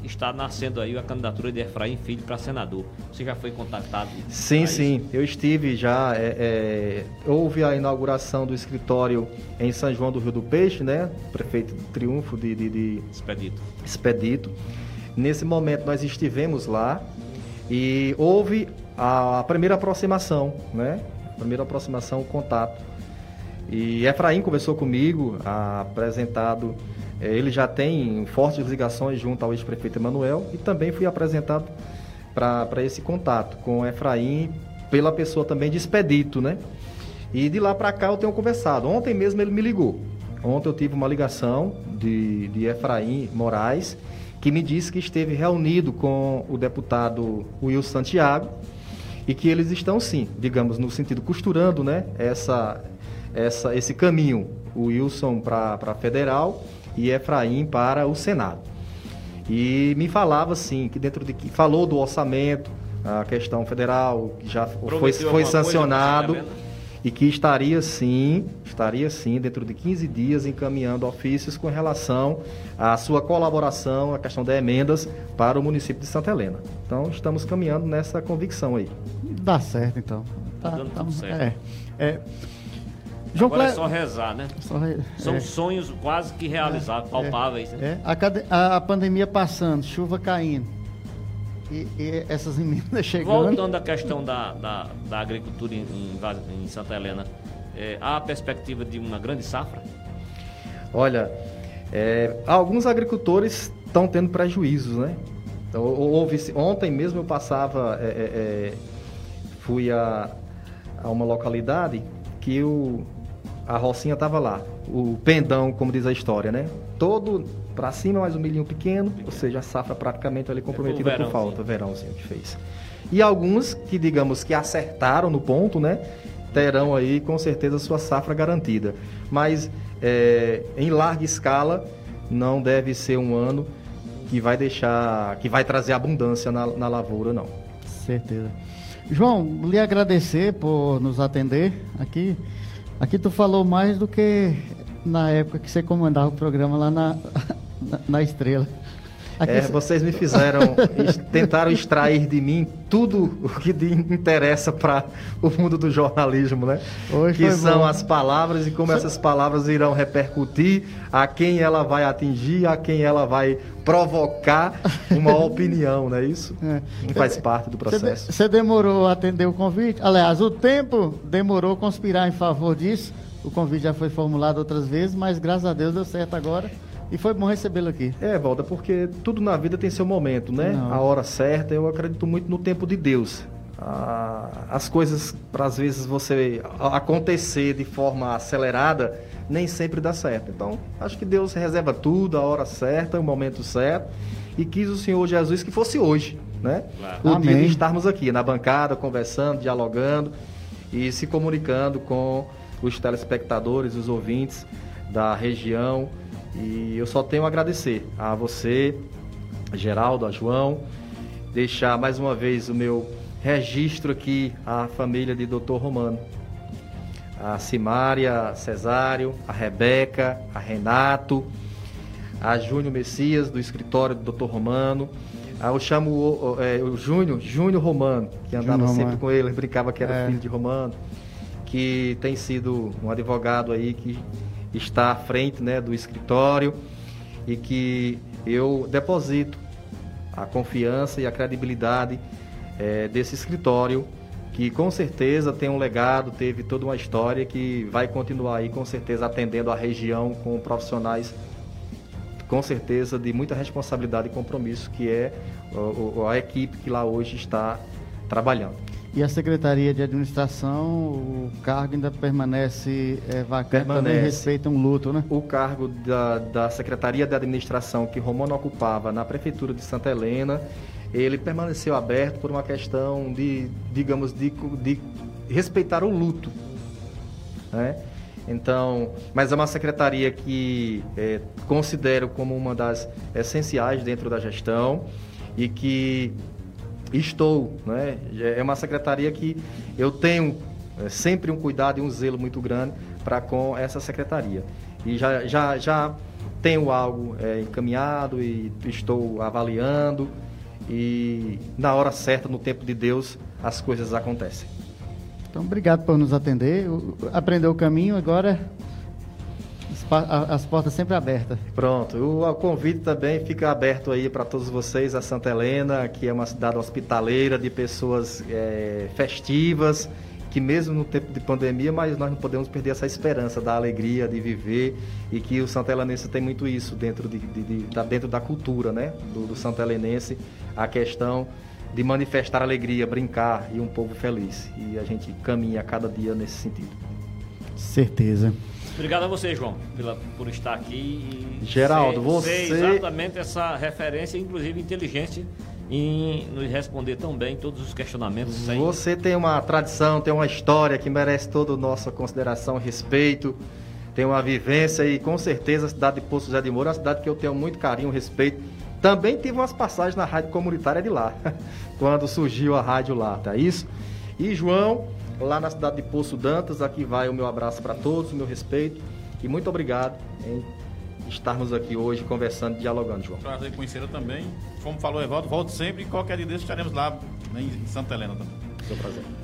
[SPEAKER 3] está nascendo aí a candidatura de Efraim Filho para senador. Você já foi contatado?
[SPEAKER 2] Sim, sim. Eu estive já. É, é, houve a inauguração do escritório em São João do Rio do Peixe, né? Prefeito Triunfo de, de, de...
[SPEAKER 3] Expedito.
[SPEAKER 2] Expedito. Nesse momento nós estivemos lá e houve a primeira aproximação, né? A primeira aproximação, o contato. E Efraim conversou comigo, apresentado ele já tem fortes ligações junto ao ex-prefeito Emanuel e também fui apresentado para esse contato com Efraim pela pessoa também de Expedito, né? E de lá para cá eu tenho conversado. Ontem mesmo ele me ligou. Ontem eu tive uma ligação de, de Efraim Moraes, que me disse que esteve reunido com o deputado Will Santiago e que eles estão sim, digamos, no sentido costurando, né, essa, essa, esse caminho, o Wilson para federal e Efraim para o Senado. E me falava assim, que dentro de que falou do orçamento, a questão federal, que já foi,
[SPEAKER 3] Prometeu
[SPEAKER 2] foi
[SPEAKER 3] coisa
[SPEAKER 2] sancionado e que estaria sim, estaria sim, dentro de 15 dias, encaminhando ofícios com relação à sua colaboração, a questão de emendas para o município de Santa Helena. Então, estamos caminhando nessa convicção aí.
[SPEAKER 1] Dá certo, então.
[SPEAKER 3] Tá dando tudo certo.
[SPEAKER 1] É. é. João
[SPEAKER 3] Agora é só rezar, né?
[SPEAKER 1] Só re-
[SPEAKER 3] São
[SPEAKER 1] é.
[SPEAKER 3] sonhos quase que realizados, palpáveis, né?
[SPEAKER 1] É, a, cade- a- pandemia passando, chuva caindo. E, e essas emendas (laughs) chegando.
[SPEAKER 3] Voltando à questão da, da, da agricultura em, em Santa Helena, é, há a perspectiva de uma grande safra?
[SPEAKER 2] Olha, é, alguns agricultores estão tendo prejuízos, né? Então, houve, ontem mesmo eu passava, é, é, é, fui a, a uma localidade que o, a rocinha estava lá, o pendão, como diz a história, né? Todo para cima, mais um milhinho pequeno, ou seja, a safra praticamente ali comprometida por
[SPEAKER 3] verãozinho.
[SPEAKER 2] falta, verãozinho que fez. E alguns que, digamos, que acertaram no ponto, né? Terão aí com certeza sua safra garantida. Mas é, em larga escala, não deve ser um ano que vai deixar, que vai trazer abundância na, na lavoura, não.
[SPEAKER 1] Certeza. João, lhe agradecer por nos atender aqui. Aqui tu falou mais do que na época que você comandava o programa lá na, (laughs) na, na Estrela.
[SPEAKER 2] É,
[SPEAKER 1] cê-
[SPEAKER 2] vocês me fizeram, tentaram extrair de mim tudo o que interessa para o mundo do jornalismo, né?
[SPEAKER 1] Hoje
[SPEAKER 2] que são
[SPEAKER 1] bom.
[SPEAKER 2] as palavras e como essas palavras irão repercutir, a quem ela vai atingir, a quem ela vai provocar uma (laughs) opinião, não é isso?
[SPEAKER 1] É.
[SPEAKER 2] Que faz parte do processo.
[SPEAKER 1] Você demorou a atender o convite? Aliás, o tempo demorou a conspirar em favor disso. O convite já foi formulado outras vezes, mas graças a Deus deu certo agora. E foi bom recebê-lo aqui.
[SPEAKER 2] É, Valda, porque tudo na vida tem seu momento, né?
[SPEAKER 1] Não.
[SPEAKER 2] A hora certa, eu acredito muito no tempo de Deus. Ah, as coisas, para às vezes você acontecer de forma acelerada, nem sempre dá certo. Então, acho que Deus reserva tudo, a hora certa, o momento certo, e quis o Senhor Jesus que fosse hoje, né?
[SPEAKER 3] Claro.
[SPEAKER 2] O dia
[SPEAKER 1] Amém.
[SPEAKER 2] de estarmos aqui na bancada, conversando, dialogando e se comunicando com os telespectadores, os ouvintes da região. E eu só tenho a agradecer a você, a Geraldo, a João, deixar mais uma vez o meu registro aqui à família de Dr. Romano. A Simária, a Cesário, a Rebeca, a Renato, a Júnior Messias, do escritório do Dr. Romano. Ah, eu chamo o, o, é, o Júnior, Júnior Romano, que andava
[SPEAKER 1] Júnior
[SPEAKER 2] sempre
[SPEAKER 1] Romano.
[SPEAKER 2] com ele, brincava que era
[SPEAKER 1] É.
[SPEAKER 2] filho de Romano, que tem sido um advogado aí que está à frente né, do escritório e que eu deposito a confiança e a credibilidade eh, desse escritório, que com certeza tem um legado, teve toda uma história que vai continuar aí com certeza atendendo a região com profissionais com certeza de muita responsabilidade e compromisso que é a equipe que lá hoje está trabalhando.
[SPEAKER 1] E a Secretaria de Administração, o cargo ainda permanece é, vacante, também
[SPEAKER 2] Permanece.
[SPEAKER 1] respeita um luto, né?
[SPEAKER 2] O cargo da, da Secretaria de Administração que Romano ocupava na Prefeitura de Santa Helena, ele permaneceu aberto por uma questão de, digamos, de, de respeitar o luto. Né? Então, mas é uma secretaria que é, considero como uma das essenciais dentro da gestão e que estou, né? É uma secretaria que eu tenho é, sempre um cuidado e um zelo muito grande para com essa secretaria. E já, já, já tenho algo é, encaminhado e estou avaliando e na hora certa, no tempo de Deus, as coisas acontecem.
[SPEAKER 1] Então, obrigado por nos atender. Aprendeu o caminho, agora as, portas sempre abertas.
[SPEAKER 2] Pronto, o, o convite também fica aberto aí para todos vocês, a Santa Helena, que é uma cidade hospitaleira de pessoas é, festivas, que mesmo no tempo de pandemia, mas nós não podemos perder essa esperança da alegria de viver e que o Santa Helenense tem muito isso dentro, de, de- de- da, dentro da cultura, né? Do, do Santa Helenense, a questão de manifestar alegria, brincar e um povo feliz. E a gente caminha a cada dia nesse sentido.
[SPEAKER 1] Certeza.
[SPEAKER 3] Obrigado a você, João, pela, por estar aqui. e
[SPEAKER 2] Geraldo,
[SPEAKER 3] ser-
[SPEAKER 2] você-
[SPEAKER 3] ser exatamente essa referência, inclusive inteligente, em nos responder tão bem todos os questionamentos. sem-
[SPEAKER 2] Você tem uma tradição, tem uma história que merece toda a nossa consideração e respeito. Tem uma vivência e com certeza a cidade de Poço José de Moura é uma cidade que eu tenho muito carinho, respeito Também tive umas passagens na rádio comunitária de lá, (laughs) quando surgiu a rádio lá, tá isso? E João, lá na cidade de Poço Dantas, aqui vai o meu abraço para todos, o meu respeito e muito obrigado em estarmos aqui hoje conversando, dialogando, João.
[SPEAKER 7] Prazer conhecê-lo também. Como falou Evaldo, volto sempre e qualquer dia desses estaremos lá né, em Santa Helena também.
[SPEAKER 2] Seu prazer.